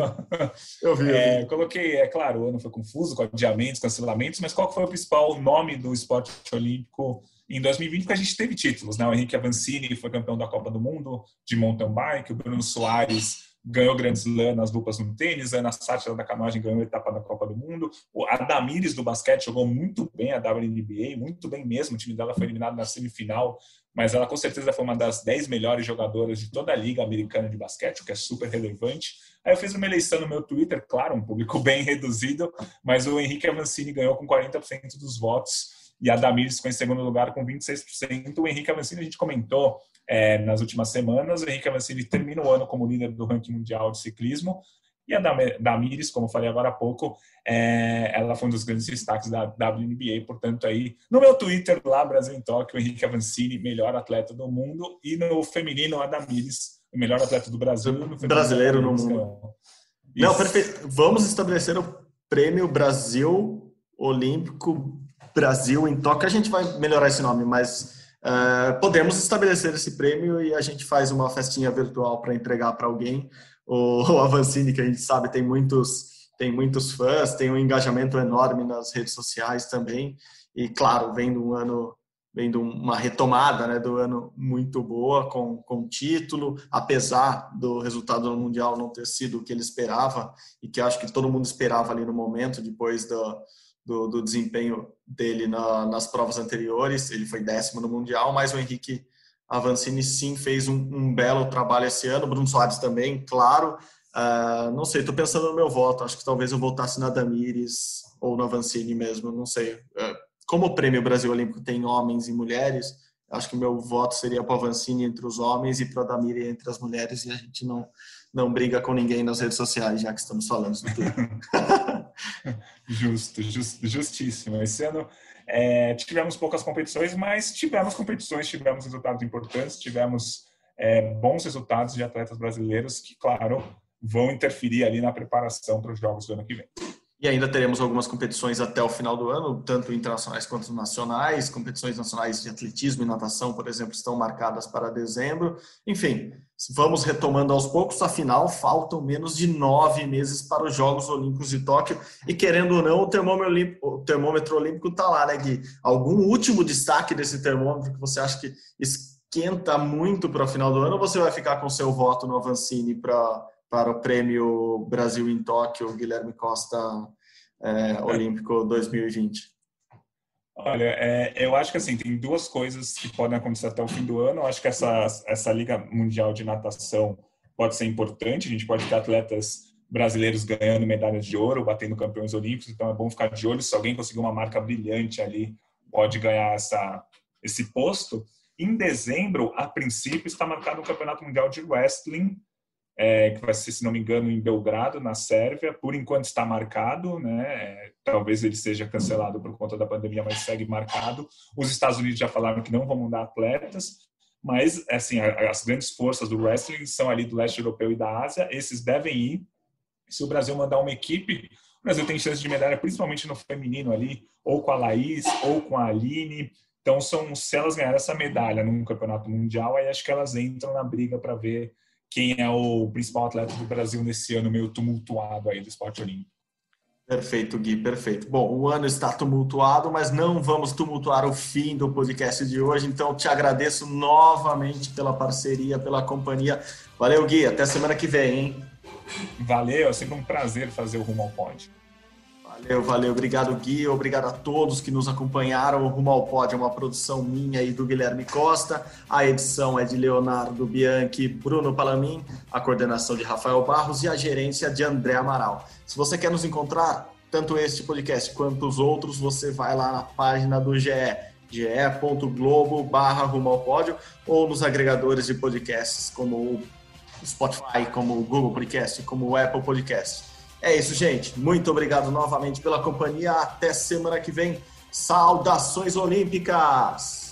Eu vi, é, eu coloquei, é claro, o ano foi confuso com adiamentos, cancelamentos, mas qual foi o principal nome do esporte olímpico em 2020? Porque a gente teve títulos, né? O Henrique Avancini foi campeão da Copa do Mundo de mountain bike, o Bruno Soares ganhou Grand Slam nas duplas no tênis, a Ana Sátira da canoagem ganhou a etapa da Copa do Mundo, o Adamires do basquete jogou muito bem a WNBA, muito bem mesmo, o time dela foi eliminado na semifinal mas ela com certeza foi uma das 10 melhores jogadoras de toda a liga americana de basquete, o que é super relevante. Aí eu fiz uma eleição no meu Twitter, claro, um público bem reduzido, mas o Henrique Avancini ganhou com 40% dos votos e a Damiris ficou em segundo lugar com 26%. O Henrique Avancini, a gente comentou é, nas últimas semanas, o Henrique Avancini termina o ano como líder do ranking mundial de ciclismo, e a Damires, como eu falei agora há pouco, é, ela foi um dos grandes destaques da WNBA. Portanto, aí no meu Twitter, lá, Brasil em Tóquio, Henrique Avancini, melhor atleta do mundo. E no feminino, a Damires, o melhor atleta do Brasil. No Brasileiro no mundo. Não, perfeito. Vamos estabelecer o prêmio Brasil Olímpico Brasil em Tóquio. A gente vai melhorar esse nome, mas uh, podemos estabelecer esse prêmio e a gente faz uma festinha virtual para entregar para alguém o, o Avancini, que a gente sabe tem muitos, tem muitos fãs, tem um engajamento enorme nas redes sociais também. E, claro, vem um ano vendo uma retomada né, do ano muito boa, com, com título, apesar do resultado no Mundial não ter sido o que ele esperava, e que acho que todo mundo esperava ali no momento, depois do, do, do desempenho dele na, nas provas anteriores. Ele foi décimo no Mundial, mas o Henrique a Vancini sim fez um, um belo trabalho esse ano, Bruno Soares também, claro. Uh, não sei, estou pensando no meu voto. Acho que talvez eu votasse na Damires ou na Vancini mesmo, não sei. Uh, como o Prêmio Brasil Olímpico tem homens e mulheres, acho que meu voto seria para a Vancini entre os homens e para a Damiri entre as mulheres, e a gente não, não briga com ninguém nas redes sociais, já que estamos falando isso tudo. Justo, just, justíssimo. Esse ano é, tivemos poucas competições, mas tivemos competições, tivemos resultados importantes, tivemos é, bons resultados de atletas brasileiros que, claro, vão interferir ali na preparação para os jogos do ano que vem. E ainda teremos algumas competições até o final do ano, tanto internacionais quanto nacionais. Competições nacionais de atletismo e natação, por exemplo, estão marcadas para dezembro. Enfim, vamos retomando aos poucos. Afinal, faltam menos de nove meses para os Jogos Olímpicos de Tóquio. E querendo ou não, o termômetro olímpico, o termômetro olímpico está lá, né, Gui? Algum último destaque desse termômetro que você acha que esquenta muito para o final do ano? Ou você vai ficar com seu voto no Avancini para para o prêmio Brasil em Tóquio, Guilherme Costa é, Olímpico 2020? Olha, é, eu acho que assim tem duas coisas que podem acontecer até o fim do ano. Eu acho que essa essa liga mundial de natação pode ser importante. A gente pode ter atletas brasileiros ganhando medalhas de ouro, batendo campeões olímpicos. Então é bom ficar de olho. Se alguém conseguir uma marca brilhante ali, pode ganhar essa esse posto. Em dezembro, a princípio, está marcado o Campeonato Mundial de Wrestling é, que vai ser, se não me engano, em Belgrado, na Sérvia. Por enquanto está marcado, né? É, talvez ele seja cancelado por conta da pandemia, mas segue marcado. Os Estados Unidos já falaram que não vão mandar atletas, mas assim, as grandes forças do wrestling são ali do leste europeu e da Ásia. Esses devem ir. Se o Brasil mandar uma equipe, o Brasil tem chance de medalha, principalmente no feminino ali, ou com a Laís, ou com a Aline. Então, são, se elas ganharem essa medalha num campeonato mundial, aí acho que elas entram na briga para ver quem é o principal atleta do Brasil nesse ano meio tumultuado aí do esporte olímpico. Perfeito, Gui, perfeito. Bom, o ano está tumultuado, mas não vamos tumultuar o fim do podcast de hoje, então te agradeço novamente pela parceria, pela companhia. Valeu, Gui, até semana que vem, hein? Valeu, é sempre um prazer fazer o Rumo ao Pódio. Valeu, valeu. Obrigado, Gui. Obrigado a todos que nos acompanharam. O Rumo ao Pódio é uma produção minha e do Guilherme Costa. A edição é de Leonardo Bianchi, Bruno Palamin, a coordenação de Rafael Barros e a gerência de André Amaral. Se você quer nos encontrar, tanto este podcast quanto os outros, você vai lá na página do GE, ge.globo barra Rumo ao Pódio, ou nos agregadores de podcasts como o Spotify, como o Google Podcast, como o Apple Podcast. É isso, gente. Muito obrigado novamente pela companhia. Até semana que vem. Saudações Olímpicas!